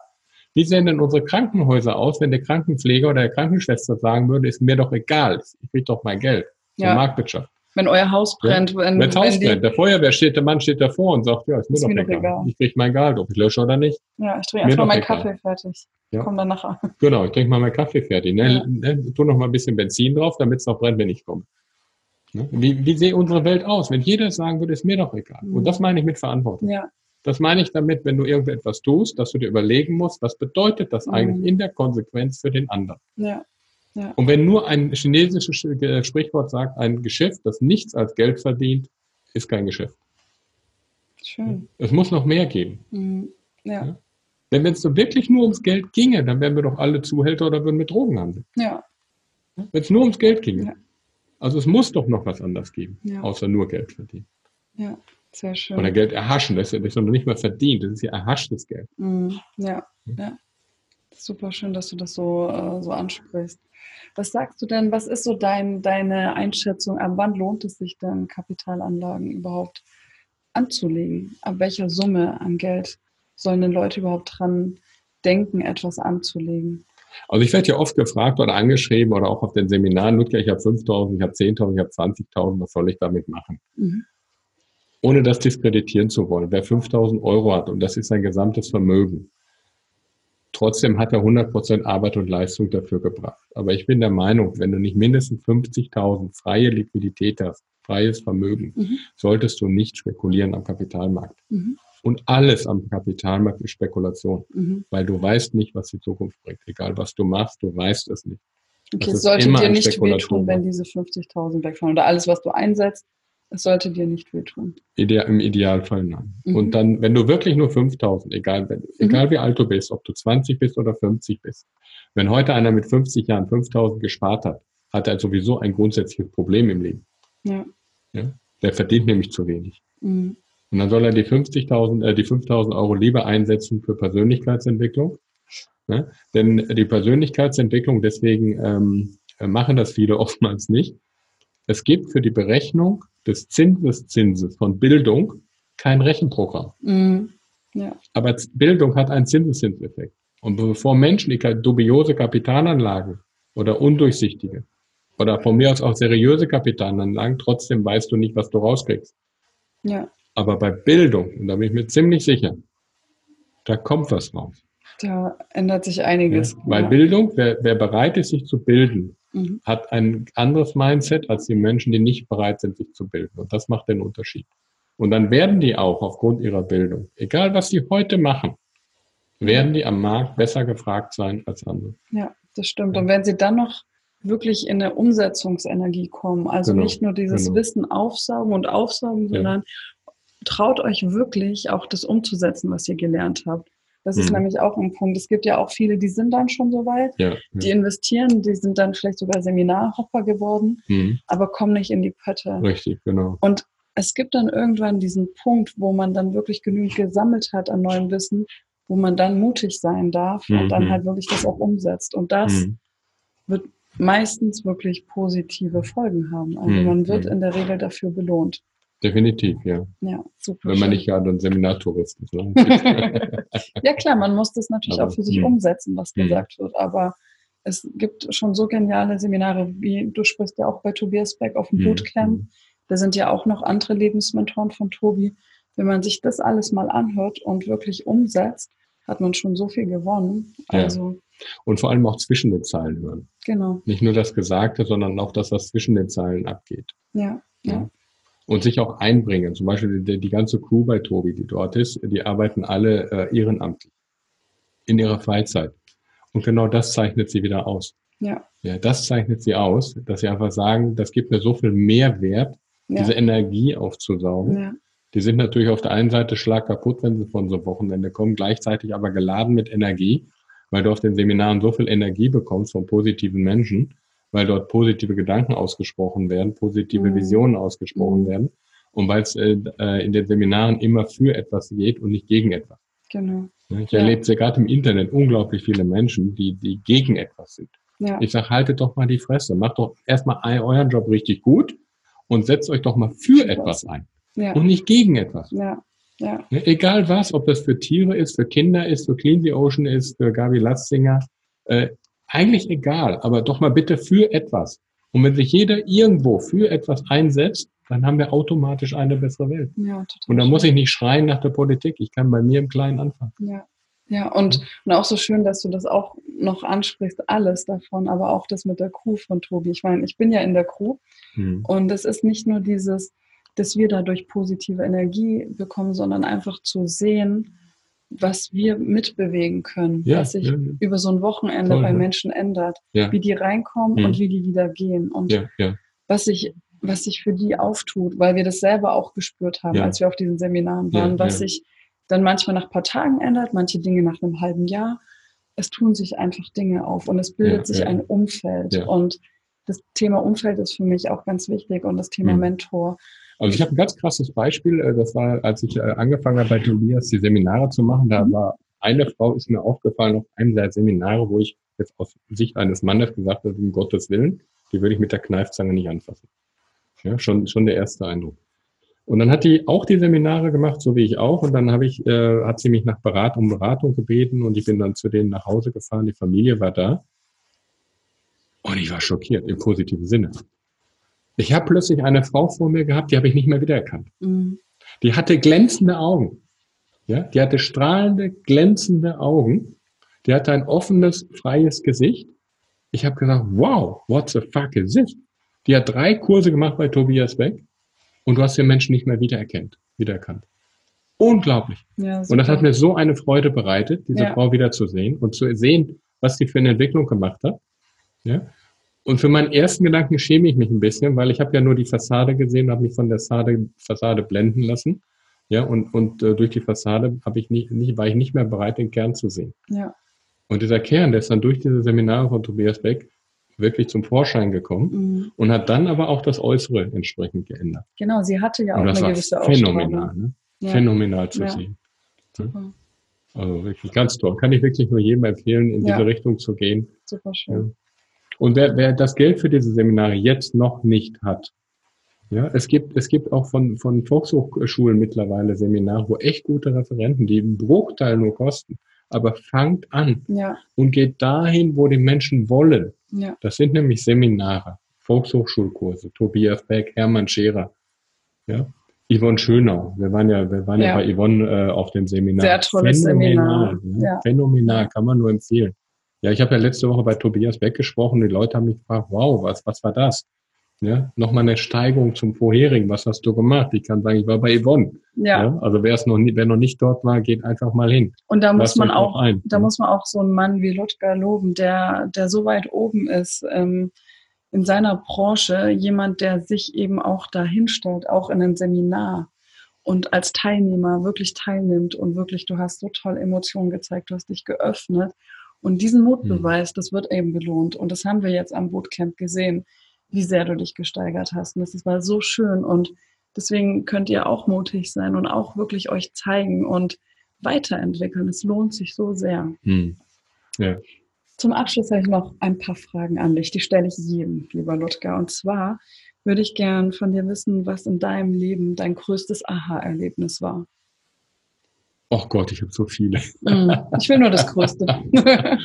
Wie sehen denn unsere Krankenhäuser aus, wenn der Krankenpfleger oder der Krankenschwester sagen würde, ist mir doch egal, ich kriege doch mein Geld. Ja. Marktwirtschaft. Wenn euer Haus brennt. Ja? Wenn, das Haus brennt. Der Feuerwehr steht, der Mann steht davor und sagt, ja, ist mir, ist doch, mir egal. egal. Ich kriege mein Gehalt, ob ich lösche oder nicht. Ja, ich trinke erstmal meinen Kaffee fertig. Ja. Komm dann nachher. Genau, ich trinke mal meinen Kaffee fertig. Ne? Ja. Ne? Tu noch mal ein bisschen Benzin drauf, damit es noch brennt, wenn ich komme. Ne? Wie, wie sieht unsere Welt aus? Wenn jeder sagen würde, ist mir doch egal. Mhm. Und das meine ich mit Verantwortung. Ja. Das meine ich damit, wenn du irgendetwas tust, dass du dir überlegen musst, was bedeutet das eigentlich mhm. in der Konsequenz für den anderen. Ja. Ja. Und wenn nur ein chinesisches Sprichwort sagt, ein Geschäft, das nichts als Geld verdient, ist kein Geschäft. Schön. Es muss noch mehr geben. Mhm. Ja. ja. Denn wenn es so wirklich nur ums Geld ginge, dann wären wir doch alle Zuhälter oder würden mit Drogen handeln. Ja. Wenn es nur ums Geld ginge. Ja. Also es muss doch noch was anderes geben, ja. außer nur Geld verdienen. Ja, sehr schön. Oder Geld erhaschen, das ist ja noch nicht mal verdient, das ist ja erhaschtes Geld. Mhm. Ja, ja. Super schön, dass du das so, äh, so ansprichst. Was sagst du denn, was ist so dein, deine Einschätzung, ab wann lohnt es sich denn, Kapitalanlagen überhaupt anzulegen? Ab welcher Summe an Geld sollen denn Leute überhaupt dran denken, etwas anzulegen? Also ich werde ja oft gefragt oder angeschrieben oder auch auf den Seminaren, Ludger, ich habe 5.000, ich habe 10.000, ich habe 20.000, was soll ich damit machen? Mhm. Ohne das diskreditieren zu wollen. Wer 5.000 Euro hat und das ist sein gesamtes Vermögen, Trotzdem hat er 100% Arbeit und Leistung dafür gebracht. Aber ich bin der Meinung, wenn du nicht mindestens 50.000 freie Liquidität hast, freies Vermögen, mhm. solltest du nicht spekulieren am Kapitalmarkt. Mhm. Und alles am Kapitalmarkt ist Spekulation, mhm. weil du weißt nicht, was die Zukunft bringt. Egal was du machst, du weißt es nicht. Okay, es sollte dir nicht wehtun, wenn diese 50.000 wegfallen oder alles, was du einsetzt, es sollte dir nicht wehtun. Ideal, Im Idealfall nein. Mhm. Und dann, wenn du wirklich nur 5000, egal, wenn, mhm. egal wie alt du bist, ob du 20 bist oder 50 bist, wenn heute einer mit 50 Jahren 5000 gespart hat, hat er sowieso ein grundsätzliches Problem im Leben. Ja. ja? Der verdient nämlich zu wenig. Mhm. Und dann soll er die 50.000, äh, die 5.000 Euro lieber einsetzen für Persönlichkeitsentwicklung. Ne? Denn die Persönlichkeitsentwicklung, deswegen ähm, machen das viele oftmals nicht. Es gibt für die Berechnung des Zinseszinses von Bildung kein Rechenprogramm. Mhm. Ja. Aber Bildung hat einen Zinseszinseffekt. Und bevor Menschen die dubiose Kapitalanlagen oder undurchsichtige oder von mir aus auch seriöse Kapitalanlagen, trotzdem weißt du nicht, was du rauskriegst. Ja. Aber bei Bildung, und da bin ich mir ziemlich sicher, da kommt was raus. Da ändert sich einiges. Ja, weil ja. Bildung, wer, wer bereit ist, sich zu bilden, mhm. hat ein anderes Mindset als die Menschen, die nicht bereit sind, sich zu bilden. Und das macht den Unterschied. Und dann werden die auch aufgrund ihrer Bildung, egal was sie heute machen, werden die am Markt besser gefragt sein als andere. Ja, das stimmt. Und wenn sie dann noch wirklich in eine Umsetzungsenergie kommen, also genau, nicht nur dieses genau. Wissen aufsaugen und aufsaugen, sondern ja. traut euch wirklich auch das umzusetzen, was ihr gelernt habt. Das ist mhm. nämlich auch ein Punkt. Es gibt ja auch viele, die sind dann schon so weit, ja, die investieren, die sind dann vielleicht sogar Seminarhopper geworden, mhm. aber kommen nicht in die Pötte. Richtig, genau. Und es gibt dann irgendwann diesen Punkt, wo man dann wirklich genügend gesammelt hat an neuem Wissen, wo man dann mutig sein darf mhm. und dann mhm. halt wirklich das auch umsetzt. Und das mhm. wird meistens wirklich positive Folgen haben. Also mhm. man wird in der Regel dafür belohnt. Definitiv, ja. Ja, super. Wenn man nicht gerade ein Seminartourist ist. Ne? ja, klar, man muss das natürlich aber, auch für sich mh. umsetzen, was mh. gesagt wird. Aber es gibt schon so geniale Seminare, wie du sprichst ja auch bei Tobias Beck auf dem mh. Bootcamp. Da sind ja auch noch andere Lebensmentoren von Tobi. Wenn man sich das alles mal anhört und wirklich umsetzt, hat man schon so viel gewonnen. Also ja. Und vor allem auch zwischen den Zeilen hören. Genau. Nicht nur das Gesagte, sondern auch das, was zwischen den Zeilen abgeht. Ja. ja. ja und sich auch einbringen. Zum Beispiel die, die, ganze Crew bei Tobi, die dort ist, die arbeiten alle äh, ehrenamtlich in ihrer Freizeit. Und genau das zeichnet sie wieder aus. Ja. Ja, das zeichnet sie aus, dass sie einfach sagen, das gibt mir so viel Mehrwert, ja. diese Energie aufzusaugen. Ja. Die sind natürlich auf der einen Seite schlag kaputt, wenn sie von so einem Wochenende kommen, gleichzeitig aber geladen mit Energie, weil du auf den Seminaren so viel Energie bekommst von positiven Menschen, weil dort positive Gedanken ausgesprochen werden, positive mhm. Visionen ausgesprochen mhm. werden und weil es äh, äh, in den Seminaren immer für etwas geht und nicht gegen etwas. Genau. Ich ja. erlebe ja gerade im Internet unglaublich viele Menschen, die, die gegen etwas sind. Ja. Ich sage, haltet doch mal die Fresse, macht doch erstmal euren Job richtig gut und setzt euch doch mal für was. etwas ein ja. und nicht gegen etwas. Ja. Ja. Egal was, ob das für Tiere ist, für Kinder ist, für Clean the Ocean ist, für Gabi Latzinger, äh, eigentlich egal, aber doch mal bitte für etwas. Und wenn sich jeder irgendwo für etwas einsetzt, dann haben wir automatisch eine bessere Welt. Ja, total und dann muss ich nicht schreien nach der Politik. Ich kann bei mir im Kleinen anfangen. Ja. Ja, und, und auch so schön, dass du das auch noch ansprichst, alles davon, aber auch das mit der Crew von Tobi. Ich meine, ich bin ja in der Crew hm. und es ist nicht nur dieses, dass wir dadurch positive Energie bekommen, sondern einfach zu sehen, was wir mitbewegen können, ja, was sich ja, ja. über so ein Wochenende Voll, bei Menschen ändert, wie die reinkommen mhm. und wie die wieder gehen und was sich was sich für die auftut, weil wir das selber auch gespürt haben, als wir auf diesen Seminaren waren, was sich dann manchmal nach ein paar Tagen ändert, manche Dinge nach einem halben Jahr. Es tun sich einfach Dinge auf und es bildet sich ein Umfeld und das Thema Umfeld ist für mich auch ganz wichtig und das Thema mhm. Mentor. Also ich habe ein ganz krasses Beispiel. Äh, das war, als ich äh, angefangen habe bei Tobias die Seminare zu machen. Da mhm. war eine Frau ist mir aufgefallen auf einem der Seminare, wo ich jetzt aus Sicht eines Mannes gesagt habe, um Gottes Willen, die würde ich mit der Kneifzange nicht anfassen. Ja, schon, schon der erste Eindruck. Und dann hat die auch die Seminare gemacht, so wie ich auch. Und dann habe ich, äh, hat sie mich nach Beratung, um Beratung gebeten und ich bin dann zu denen nach Hause gefahren. Die Familie war da. Und ich war schockiert im positiven Sinne. Ich habe plötzlich eine Frau vor mir gehabt, die habe ich nicht mehr wiedererkannt. Mhm. Die hatte glänzende Augen. Ja, die hatte strahlende, glänzende Augen. Die hatte ein offenes, freies Gesicht. Ich habe gesagt, wow, what the fuck is this? Die hat drei Kurse gemacht bei Tobias Beck und du hast den Menschen nicht mehr wiedererkannt. wiedererkannt. Unglaublich. Ja, und das hat mir so eine Freude bereitet, diese ja. Frau wiederzusehen und zu sehen, was sie für eine Entwicklung gemacht hat. Ja? Und für meinen ersten Gedanken schäme ich mich ein bisschen, weil ich habe ja nur die Fassade gesehen, habe mich von der Fassade, Fassade blenden lassen. Ja, und, und äh, durch die Fassade habe ich nicht, nicht, war ich nicht mehr bereit, den Kern zu sehen. Ja. Und dieser Kern, der ist dann durch diese Seminare von Tobias Beck wirklich zum Vorschein gekommen mhm. und hat dann aber auch das Äußere entsprechend geändert. Genau, sie hatte ja auch eine gewisse Phänomenal, ne? ja. phänomenal zu ja. sehen. Super. Also wirklich ganz toll. Kann ich wirklich nur jedem empfehlen, in ja. diese Richtung zu gehen. Super schön. Und wer, wer das Geld für diese Seminare jetzt noch nicht hat, ja, es gibt, es gibt auch von, von Volkshochschulen mittlerweile Seminare, wo echt gute Referenten, die einen Bruchteil nur kosten, aber fangt an ja. und geht dahin, wo die Menschen wollen. Ja. Das sind nämlich Seminare, Volkshochschulkurse, Tobias Beck, Hermann Scherer, ja, Yvonne Schönau. Wir waren ja, wir waren ja, ja bei Yvonne äh, auf dem Seminar. Sehr tolles Phänomenal, Seminar. Ja. Phänomenal, kann man nur empfehlen. Ja, ich habe ja letzte Woche bei Tobias Beck gesprochen. Die Leute haben mich gefragt, wow, was, was war das? Ja, nochmal eine Steigerung zum vorherigen. Was hast du gemacht? Ich kann sagen, ich war bei Yvonne. Ja. ja also wer es noch nie, wer noch nicht dort war, geht einfach mal hin. Und da muss man auch, ein. da muss man auch so einen Mann wie Ludger loben, der, der so weit oben ist, ähm, in seiner Branche, jemand, der sich eben auch da hinstellt, auch in einem Seminar und als Teilnehmer wirklich teilnimmt und wirklich, du hast so toll Emotionen gezeigt, du hast dich geöffnet und diesen Mutbeweis, hm. das wird eben belohnt und das haben wir jetzt am Bootcamp gesehen wie sehr du dich gesteigert hast. Und das war so schön. Und deswegen könnt ihr auch mutig sein und auch wirklich euch zeigen und weiterentwickeln. Es lohnt sich so sehr. Hm. Ja. Zum Abschluss habe ich noch ein paar Fragen an dich. Die stelle ich jedem, lieber Ludger. Und zwar würde ich gern von dir wissen, was in deinem Leben dein größtes Aha-Erlebnis war. Ach Gott, ich habe so viele. Hm, ich will nur das Größte.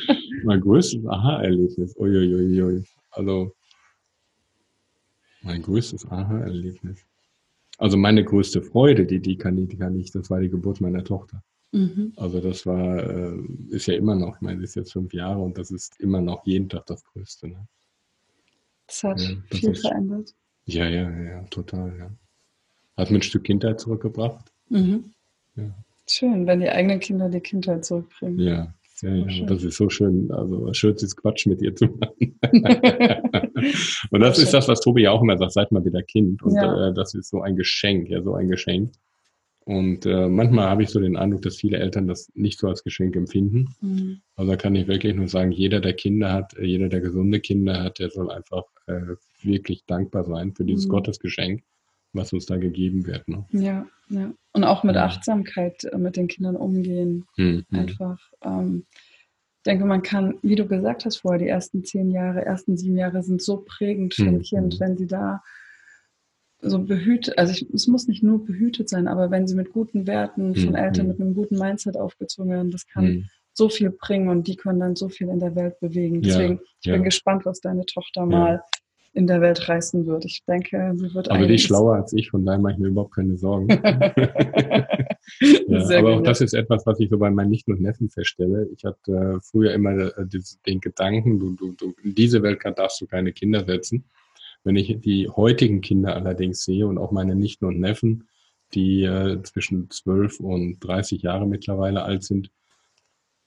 mein größtes Aha-Erlebnis. Uiuiui. Also mein größtes Aha-Erlebnis. Also meine größte Freude, die, die kann ich, die kann ich, das war die Geburt meiner Tochter. Mhm. Also das war, äh, ist ja immer noch, ich meine, sie ist jetzt fünf Jahre und das ist immer noch jeden Tag das Größte. Ne? Das hat ja, das viel ist, verändert. Ja, ja, ja, total, ja. Hat mir ein Stück Kindheit zurückgebracht. Mhm. Ja. Schön, wenn die eigenen Kinder die Kindheit zurückbringen. Ja, ja, ja, das ist so schön, also schön ist Quatsch mit ihr zu machen. und das ist das, was Tobi ja auch immer sagt, seid mal wieder Kind. Und ja. äh, das ist so ein Geschenk, ja, so ein Geschenk. Und äh, manchmal habe ich so den Eindruck, dass viele Eltern das nicht so als Geschenk empfinden. Mhm. Also da kann ich wirklich nur sagen, jeder, der Kinder hat, äh, jeder, der gesunde Kinder hat, der soll einfach äh, wirklich dankbar sein für dieses mhm. Gottesgeschenk, was uns da gegeben wird. Ne? Ja, ja. Und auch mit Achtsamkeit äh, mit den Kindern umgehen. Mhm. Einfach. Ähm, ich denke, man kann, wie du gesagt hast vorher, die ersten zehn Jahre, ersten sieben Jahre sind so prägend für ein mhm. Kind, wenn sie da so behütet, also ich, es muss nicht nur behütet sein, aber wenn sie mit guten Werten von mhm. Eltern, mit einem guten Mindset aufgezogen werden, das kann mhm. so viel bringen und die können dann so viel in der Welt bewegen. Deswegen, ja, ich ja. bin gespannt, was deine Tochter ja. mal in der Welt reißen wird. Ich denke, sie wird Aber die ist schlauer als ich, von daher mache ich mir überhaupt keine Sorgen. ja, aber auch das ist etwas, was ich so bei meinen Nichten und Neffen feststelle. Ich hatte äh, früher immer äh, den Gedanken, du, du, du, in diese Welt darfst du keine Kinder setzen. Wenn ich die heutigen Kinder allerdings sehe und auch meine Nichten und Neffen, die äh, zwischen 12 und 30 Jahre mittlerweile alt sind,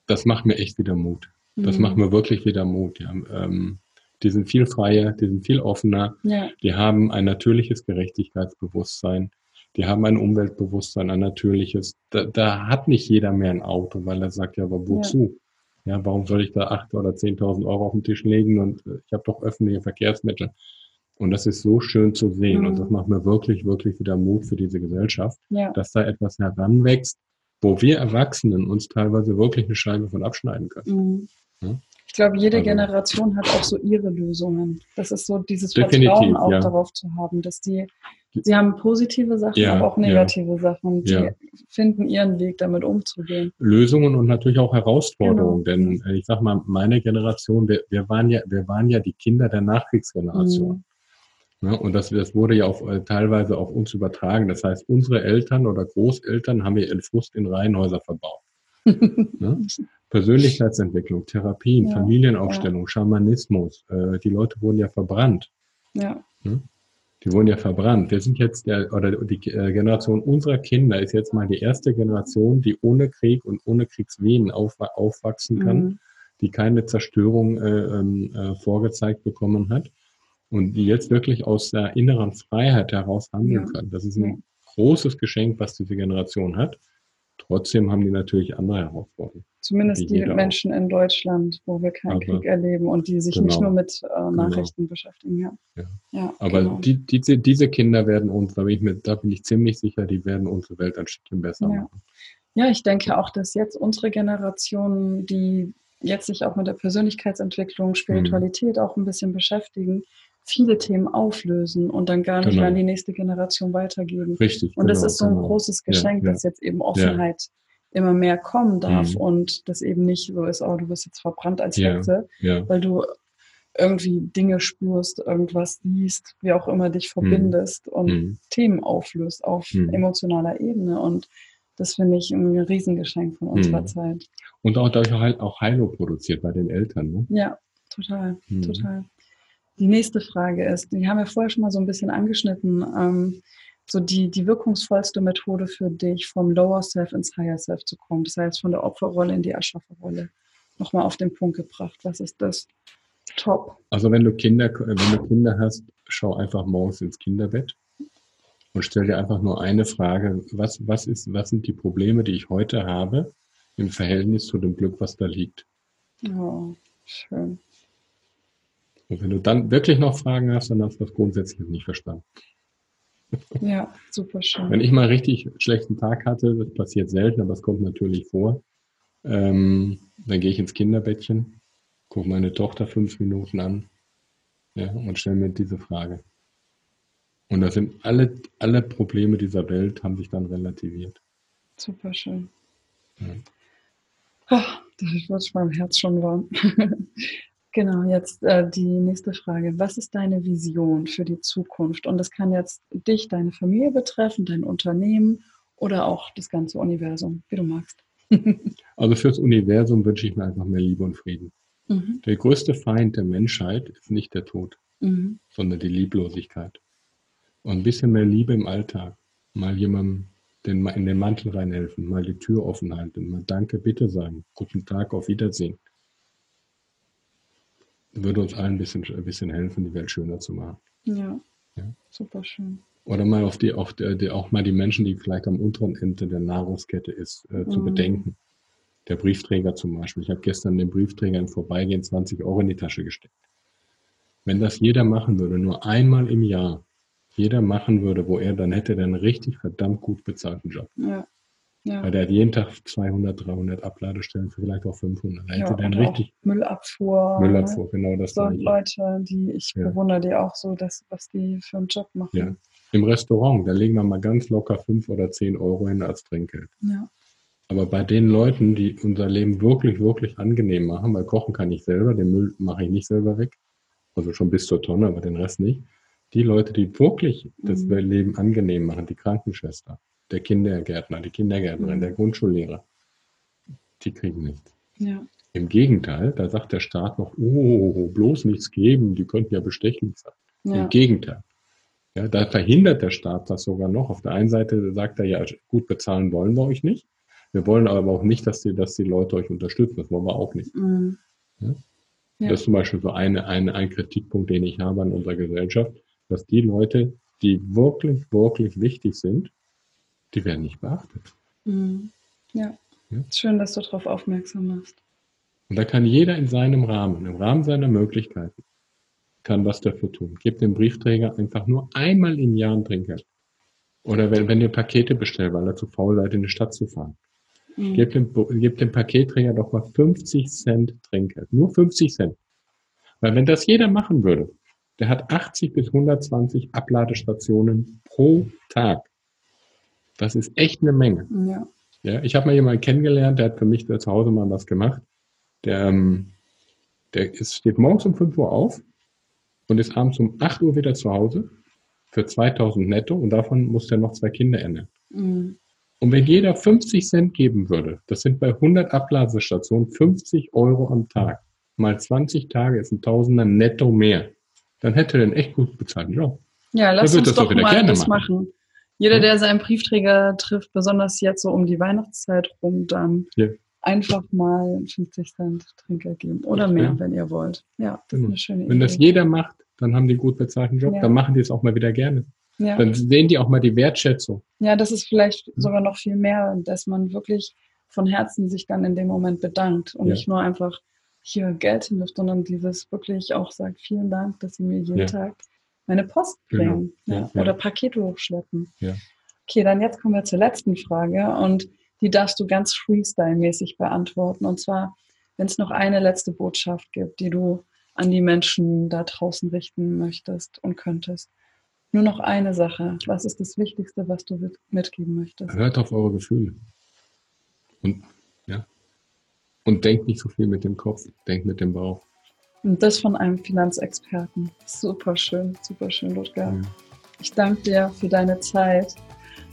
das macht mir echt wieder Mut. Das mhm. macht mir wirklich wieder Mut. Ja. Ähm, die sind viel freier, die sind viel offener, ja. die haben ein natürliches Gerechtigkeitsbewusstsein, die haben ein Umweltbewusstsein, ein natürliches. Da, da hat nicht jeder mehr ein Auto, weil er sagt, ja, aber wozu? Ja, ja warum soll ich da acht oder zehntausend Euro auf den Tisch legen und äh, ich habe doch öffentliche Verkehrsmittel. Und das ist so schön zu sehen mhm. und das macht mir wirklich, wirklich wieder Mut für diese Gesellschaft, ja. dass da etwas heranwächst, wo wir Erwachsenen uns teilweise wirklich eine Scheibe von abschneiden können. Mhm. Ich glaube, jede also, Generation hat auch so ihre Lösungen. Das ist so dieses Vertrauen auch ja. darauf zu haben, dass die, sie haben positive Sachen, ja, aber auch negative ja. Sachen. Die finden ihren Weg, damit umzugehen. Lösungen und natürlich auch Herausforderungen. Genau. Denn äh, ich sag mal, meine Generation, wir, wir, waren ja, wir waren ja die Kinder der Nachkriegsgeneration. Mhm. Ja, und das, das wurde ja auch äh, teilweise auf uns übertragen. Das heißt, unsere Eltern oder Großeltern haben ja ihren Frust in Reihenhäuser verbaut. ja? Persönlichkeitsentwicklung, Therapien, ja, Familienaufstellung, ja. Schamanismus. Äh, die Leute wurden ja verbrannt. Ja. Hm? Die wurden ja verbrannt. Wir sind jetzt der, oder die äh, Generation unserer Kinder ist jetzt mal die erste Generation, die ohne Krieg und ohne Kriegswehen auf, aufwachsen kann, mhm. die keine Zerstörung äh, ähm, äh, vorgezeigt bekommen hat und die jetzt wirklich aus der inneren Freiheit heraus handeln ja. kann. Das ist ein großes Geschenk, was diese Generation hat. Trotzdem haben die natürlich andere Herausforderungen. Zumindest die Menschen auch. in Deutschland, wo wir keinen Aber Krieg erleben und die sich genau. nicht nur mit äh, genau. Nachrichten genau. beschäftigen. Ja. ja. ja Aber genau. die, diese, diese Kinder werden uns, da bin, ich mir, da bin ich ziemlich sicher, die werden unsere Welt ein Stückchen besser ja. machen. Ja, ich denke auch, dass jetzt unsere Generation, die jetzt sich auch mit der Persönlichkeitsentwicklung, Spiritualität mhm. auch ein bisschen beschäftigen, viele Themen auflösen und dann gar nicht genau. mehr an die nächste Generation weitergeben. Richtig. Und genau, das ist so ein genau. großes Geschenk, ja, ja. dass jetzt eben Offenheit ja. immer mehr kommen darf mhm. und das eben nicht so ist, oh, du wirst jetzt verbrannt als Hexe, weil du irgendwie Dinge spürst, irgendwas siehst, wie auch immer dich verbindest mhm. und mhm. Themen auflöst auf mhm. emotionaler Ebene. Und das finde ich ein Riesengeschenk von unserer mhm. Zeit. Und auch dadurch auch Heilung produziert bei den Eltern. Ne? Ja, total, mhm. total. Die nächste Frage ist, die haben wir vorher schon mal so ein bisschen angeschnitten, ähm, so die, die wirkungsvollste Methode für dich, vom Lower Self ins Higher Self zu kommen. Das heißt, von der Opferrolle in die Erschafferrolle. Nochmal auf den Punkt gebracht. Was ist das? Top. Also wenn du Kinder, wenn du Kinder hast, schau einfach morgens ins Kinderbett und stell dir einfach nur eine Frage. Was, was ist, was sind die Probleme, die ich heute habe im Verhältnis zu dem Glück, was da liegt? Oh, schön. Und wenn du dann wirklich noch Fragen hast, dann hast du das grundsätzlich nicht verstanden. Ja, super schön. Wenn ich mal richtig schlechten Tag hatte, das passiert selten, aber es kommt natürlich vor, ähm, dann gehe ich ins Kinderbettchen, gucke meine Tochter fünf Minuten an ja, und stelle mir diese Frage. Und da sind alle, alle Probleme dieser Welt haben sich dann relativiert. Super schön. Ja. Oh, da wird meinem Herz schon warm. Genau, jetzt äh, die nächste Frage. Was ist deine Vision für die Zukunft? Und das kann jetzt dich, deine Familie betreffen, dein Unternehmen oder auch das ganze Universum, wie du magst. also fürs Universum wünsche ich mir einfach mehr Liebe und Frieden. Mhm. Der größte Feind der Menschheit ist nicht der Tod, mhm. sondern die Lieblosigkeit. Und ein bisschen mehr Liebe im Alltag. Mal jemandem den, in den Mantel reinhelfen, mal die Tür offen halten, mal Danke, bitte sagen, guten Tag, auf Wiedersehen würde uns allen ein bisschen, ein bisschen helfen, die Welt schöner zu machen. Ja, ja. super schön. Oder mal auf die, auf die, die, auch mal die Menschen, die vielleicht am unteren Ende der Nahrungskette ist, äh, zu mhm. bedenken. Der Briefträger zum Beispiel. Ich habe gestern dem Briefträger im Vorbeigehen 20 Euro in die Tasche gesteckt. Wenn das jeder machen würde, nur einmal im Jahr, jeder machen würde, wo er dann hätte, dann richtig verdammt gut bezahlten Job. Ja. Ja. Weil der hat jeden Tag 200, 300 Abladestellen, vielleicht auch 500. Da hätte ja, dann richtig. Müllabfuhr. Müllabfuhr, ne? genau das. So Leute, die ich ja. bewundere, die auch so, das, was die für einen Job machen. Ja. Im Restaurant, da legen wir mal ganz locker 5 oder 10 Euro hin als Trinkgeld. Ja. Aber bei den Leuten, die unser Leben wirklich, wirklich angenehm machen, weil kochen kann ich selber, den Müll mache ich nicht selber weg. Also schon bis zur Tonne, aber den Rest nicht. Die Leute, die wirklich das mhm. Leben angenehm machen, die Krankenschwester, der Kindergärtner, die Kindergärtnerin, mhm. der Grundschullehrer, die kriegen nichts. Ja. Im Gegenteil, da sagt der Staat noch, oh, bloß nichts geben, die könnten ja bestechlich sein. Ja. Im Gegenteil. Ja, da verhindert der Staat das sogar noch. Auf der einen Seite sagt er ja, gut bezahlen wollen wir euch nicht. Wir wollen aber auch nicht, dass die, dass die Leute euch unterstützen. Das wollen wir auch nicht. Mhm. Ja? Ja. Das ist zum Beispiel so eine, eine, ein Kritikpunkt, den ich habe an unserer Gesellschaft, dass die Leute, die wirklich, wirklich wichtig sind, die werden nicht beachtet. Mhm. Ja. ja. Schön, dass du darauf aufmerksam machst. Und da kann jeder in seinem Rahmen, im Rahmen seiner Möglichkeiten, kann was dafür tun. Gebt dem Briefträger einfach nur einmal im Jahr ein Trinkgeld. Oder wenn, wenn ihr Pakete bestellt, weil er zu faul seid, in die Stadt zu fahren. Mhm. Gebt, dem, gebt dem Paketträger doch mal 50 Cent Trinkgeld. Nur 50 Cent. Weil wenn das jeder machen würde, der hat 80 bis 120 Abladestationen pro Tag. Das ist echt eine Menge. Ja. Ja, ich habe mal jemanden kennengelernt, der hat für mich da zu Hause mal was gemacht. Der, ähm, der ist, steht morgens um 5 Uhr auf und ist abends um 8 Uhr wieder zu Hause für 2000 netto und davon muss der noch zwei Kinder ernähren. Mhm. Und wenn jeder 50 Cent geben würde, das sind bei 100 Abladestationen 50 Euro am Tag, mal 20 Tage ist ein Tausender netto mehr, dann hätte er einen echt gut bezahlten Job. Ja, lass uns doch mal das machen. machen. Jeder, der seinen Briefträger trifft, besonders jetzt so um die Weihnachtszeit rum, dann ja. einfach mal 50 Cent Trinkgeld geben oder mehr, ja. wenn ihr wollt. Ja, das genau. ist eine schöne Idee. Wenn das jeder macht, dann haben die einen gut bezahlten Job, ja. dann machen die es auch mal wieder gerne. Dann sehen die auch mal die Wertschätzung. Ja, das ist vielleicht sogar noch viel mehr, dass man wirklich von Herzen sich dann in dem Moment bedankt und nicht nur einfach hier Geld hinwirft, sondern dieses wirklich auch sagt, vielen Dank, dass Sie mir jeden Tag meine Post genau. bringen genau. oder Pakete hochschleppen. Okay, dann jetzt kommen wir zur letzten Frage und die darfst du ganz freestyle-mäßig beantworten. Und zwar, wenn es noch eine letzte Botschaft gibt, die du an die Menschen da draußen richten möchtest und könntest. Nur noch eine Sache. Was ist das Wichtigste, was du mitgeben möchtest? Hört auf eure Gefühle. Und, ja. Und denkt nicht so viel mit dem Kopf, denkt mit dem Bauch. Und das von einem Finanzexperten. Super schön, super schön, Ludger. Ja. Ich danke dir für deine Zeit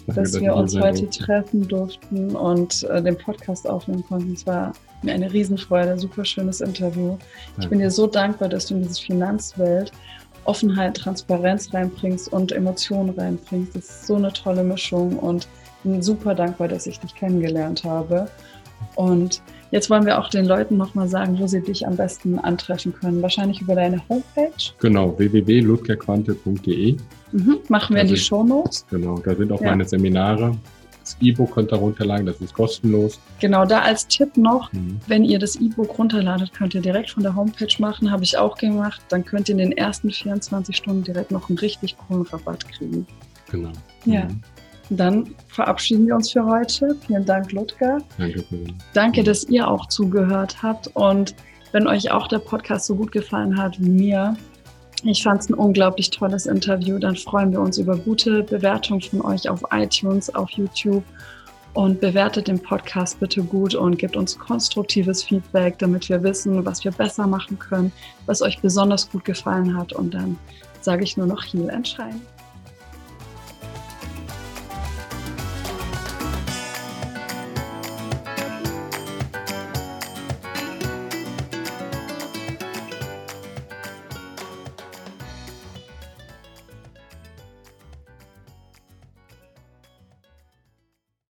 dass wir uns heute treffen durften und äh, den Podcast aufnehmen konnten. Es war mir eine Riesenfreude, super schönes Interview. Ich bin dir so dankbar, dass du in diese Finanzwelt Offenheit, Transparenz reinbringst und Emotionen reinbringst. Das ist so eine tolle Mischung und bin super dankbar, dass ich dich kennengelernt habe. Und jetzt wollen wir auch den Leuten nochmal sagen, wo sie dich am besten antreffen können. Wahrscheinlich über deine Homepage. Genau, www.ludgerquante.de. Mhm, machen wir in die Show Notes. Genau, da sind auch ja. meine Seminare. Das E-Book könnt ihr runterladen, das ist kostenlos. Genau, da als Tipp noch, mhm. wenn ihr das E-Book runterladet, könnt ihr direkt von der Homepage machen, habe ich auch gemacht. Dann könnt ihr in den ersten 24 Stunden direkt noch einen richtig coolen Rabatt kriegen. Genau. Ja. Mhm. Dann verabschieden wir uns für heute. Vielen Dank, Ludger. Danke. Danke, dass ihr auch zugehört habt. Und wenn euch auch der Podcast so gut gefallen hat wie mir, ich fand es ein unglaublich tolles Interview. Dann freuen wir uns über gute Bewertungen von euch auf iTunes, auf YouTube und bewertet den Podcast bitte gut und gebt uns konstruktives Feedback, damit wir wissen, was wir besser machen können, was euch besonders gut gefallen hat. Und dann sage ich nur noch Heal and Shine.